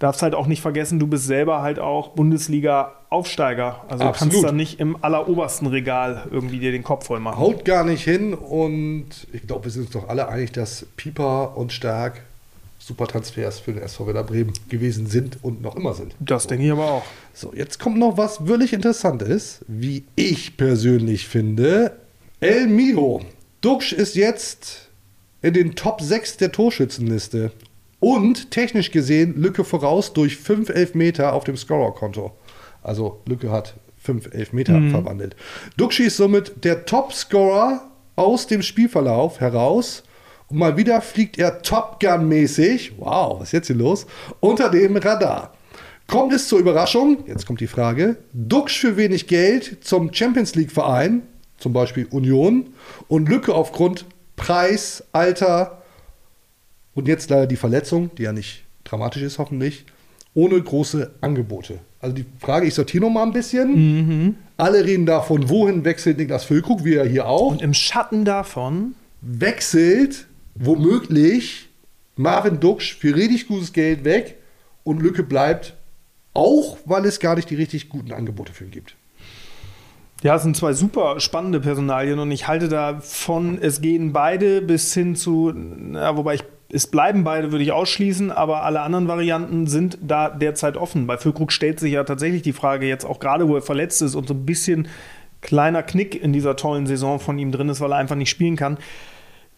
darfst halt auch nicht vergessen, du bist selber halt auch Bundesliga-Aufsteiger. Also du kannst dann nicht im allerobersten Regal irgendwie dir den Kopf voll machen. Haut gar nicht hin. Und ich glaube, wir sind uns doch alle einig, dass Pieper und Stark super Transfers für den SV Werder Bremen gewesen sind und noch immer sind. Das denke ich aber auch. So, jetzt kommt noch was wirklich Interessantes, wie ich persönlich finde. El Miro. Duxch ist jetzt in den Top 6 der Torschützenliste. Und technisch gesehen Lücke voraus durch 5 Elfmeter auf dem Scorerkonto. Also Lücke hat 5 Elfmeter Mhm. verwandelt. Duxi ist somit der Topscorer aus dem Spielverlauf heraus. Und mal wieder fliegt er Top Gun-mäßig, wow, was ist jetzt hier los, unter dem Radar. Kommt es zur Überraschung, jetzt kommt die Frage, Dux für wenig Geld zum Champions League-Verein, zum Beispiel Union, und Lücke aufgrund Preis, Alter und jetzt leider die Verletzung, die ja nicht dramatisch ist hoffentlich, ohne große Angebote. Also die Frage, ich sortiere noch mal ein bisschen. Alle reden davon, wohin wechselt Niklas Füllkrug, wie er hier auch. Und im Schatten davon wechselt womöglich Marvin Duksch für richtig gutes Geld weg und Lücke bleibt, auch weil es gar nicht die richtig guten Angebote für ihn gibt. Ja, es sind zwei super spannende Personalien und ich halte davon, es gehen beide bis hin zu, na, wobei ich, es bleiben beide, würde ich ausschließen, aber alle anderen Varianten sind da derzeit offen. Bei Füllkrug stellt sich ja tatsächlich die Frage jetzt auch gerade, wo er verletzt ist und so ein bisschen kleiner Knick in dieser tollen Saison von ihm drin ist, weil er einfach nicht spielen kann.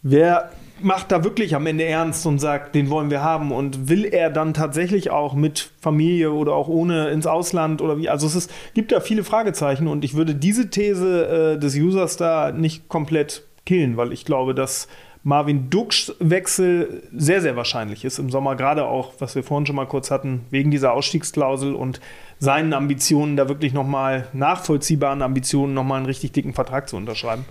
Wer macht da wirklich am Ende ernst und sagt, den wollen wir haben? Und will er dann tatsächlich auch mit Familie oder auch ohne ins Ausland oder wie? Also es ist, gibt da viele Fragezeichen und ich würde diese These äh, des Users da nicht komplett killen, weil ich glaube, dass Marvin Dukschs Wechsel sehr, sehr wahrscheinlich ist im Sommer, gerade auch, was wir vorhin schon mal kurz hatten, wegen dieser Ausstiegsklausel und seinen Ambitionen, da wirklich nochmal nachvollziehbaren Ambitionen, nochmal einen richtig dicken Vertrag zu unterschreiben.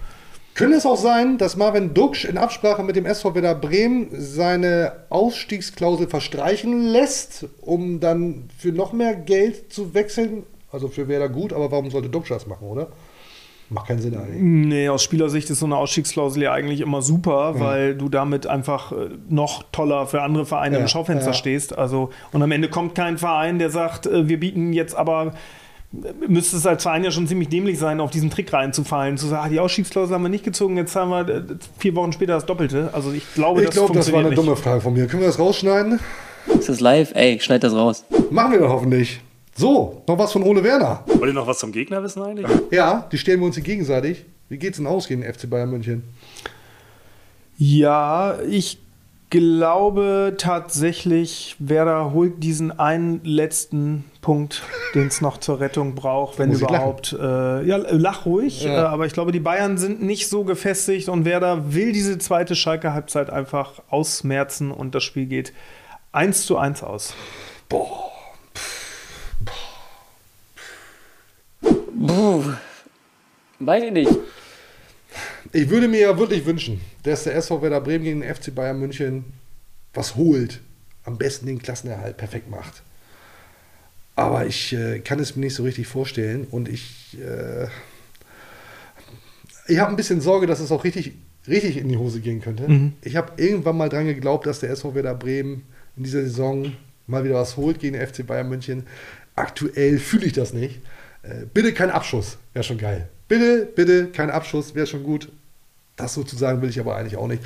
Könnte es auch sein, dass Marvin Duksch in Absprache mit dem SV Werder Bremen seine Ausstiegsklausel verstreichen lässt, um dann für noch mehr Geld zu wechseln? Also für Werder gut, aber warum sollte Duksch das machen, oder? Macht keinen Sinn eigentlich. Nee, aus Spielersicht ist so eine Ausstiegsklausel ja eigentlich immer super, Ja. weil du damit einfach äh, noch toller für andere Vereine Ja, im Schaufenster ja. stehst. Also, und am Ende kommt kein Verein, der sagt, äh, wir bieten jetzt aber müsste es als Verein ja schon ziemlich dämlich sein, auf diesen Trick reinzufallen, zu sagen, ah, die Ausstiegsklausel haben wir nicht gezogen, jetzt haben wir äh, vier Wochen später das Doppelte. Also ich glaube, Ich das glaube, das war eine nicht. dumme Frage von mir. Können wir das rausschneiden? Ist das live? Ey, schneid das raus. Machen wir doch hoffentlich. So, noch was von Ole Werner. Wollt ihr noch was zum Gegner wissen eigentlich? Ja, die stellen wir uns hier gegenseitig. Wie geht's denn aus gegen den FC Bayern München? Ja, ich glaube tatsächlich, Werder holt diesen einen letzten Punkt, den es noch zur Rettung braucht, wenn überhaupt. Äh, ja, lach ruhig, Ja. äh, aber ich glaube, die Bayern sind nicht so gefestigt und Werder will diese zweite Schalke-Halbzeit einfach ausmerzen und das Spiel geht 1 zu 1 aus. Boah. Puh. Weiß ich nicht. Ich würde mir ja wirklich wünschen, dass der SV Werder Bremen gegen den FC Bayern München was holt. Am besten den Klassenerhalt perfekt macht. Aber ich äh, kann es mir nicht so richtig vorstellen und ich, äh, ich habe ein bisschen Sorge, dass es auch richtig, richtig in die Hose gehen könnte. Mhm. Ich habe irgendwann mal dran geglaubt, dass der SV Werder Bremen in dieser Saison mal wieder was holt gegen den FC Bayern München. Aktuell fühle ich das nicht. Äh, bitte kein Abschuss, wäre schon geil. Bitte, bitte kein Abschuss, wäre schon gut. Das sozusagen will ich aber eigentlich auch nicht.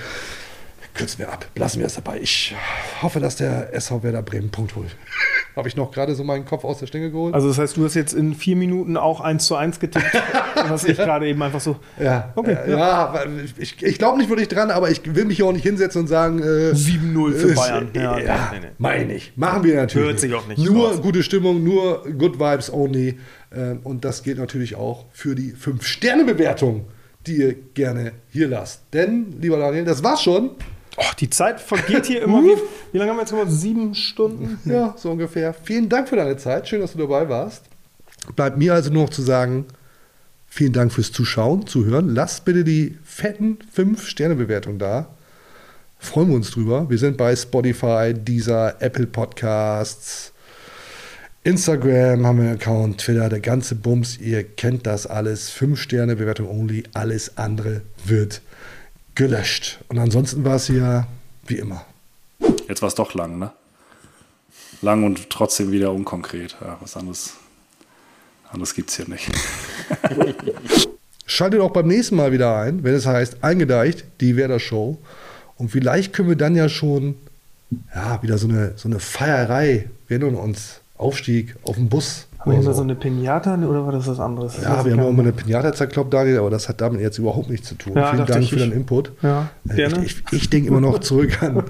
Kürzen wir ab, lassen wir es dabei. Ich hoffe, dass der SV Werder Bremen Punkt holt. Habe ich noch gerade so meinen Kopf aus der Schlinge geholt? Also das heißt, du hast jetzt in vier Minuten auch 1 zu 1 getippt, was ich gerade eben einfach so... Ja, Okay, äh, ja. weil ich, ich glaube nicht wirklich dran, aber ich will mich hier auch nicht hinsetzen und sagen. Äh, 7-0 für äh, Bayern. Ja, Ja, nee, nee, meine ich. Machen wir natürlich. Hört sich auch nicht Nur raus. gute Stimmung, nur good vibes only. Ähm, und das gilt natürlich auch für die 5-Sterne-Bewertung, die ihr gerne hier lasst. Denn, lieber Daniel, das war's schon. Oh, die Zeit vergeht hier immer. Wie, wie lange haben wir jetzt gemacht? Sieben Stunden? Ja, so ungefähr. Vielen Dank für deine Zeit. Schön, dass du dabei warst. Bleibt mir also nur noch zu sagen, vielen Dank fürs Zuschauen, Zuhören. Lasst bitte die fetten 5-Sterne-Bewertung da. Freuen wir uns drüber. Wir sind bei Spotify, Deezer, Apple Podcasts, Instagram haben wir einen Account, Twitter, der ganze Bums. Ihr kennt das alles. 5-Sterne-Bewertung only. Alles andere wird gelöscht. Und ansonsten war es ja wie immer. Jetzt war es doch lang, ne? Lang und trotzdem wieder unkonkret. Ja, was anderes, anderes gibt es hier nicht. Schaltet auch beim nächsten Mal wieder ein, wenn es heißt, eingedeicht, die Werder Show. Und vielleicht können wir dann ja schon ja, wieder so eine, so eine Feierei. Wir erinnern uns, Aufstieg auf dem Bus. Haben wir Also- immer so eine Pinata oder war das was anderes? Ja, wir haben auch mal eine Pinata zerkloppt, Daniel, aber das hat damit jetzt überhaupt nichts zu tun. Ja, Vielen Dank ich. für deinen Input. Ja, Äh, gerne. Ich, ich, ich denke immer noch zurück an,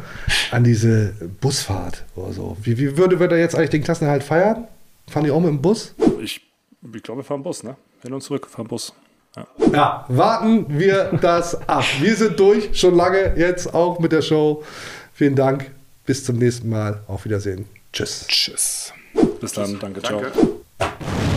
an diese Busfahrt oder so. Wie, wie würde wir da jetzt eigentlich den Klassenerhalt feiern? Fahren die auch mit dem Bus? Ich, ich glaube, wir fahren Bus, ne? Hin und zurück, fahren Bus. Ja. Ja, warten wir das ab. Wir sind durch, schon lange jetzt auch mit der Show. Vielen Dank. Bis zum nächsten Mal. Auf Wiedersehen. Tschüss. Tschüss. Bis dann. Danke. Danke. Ciao.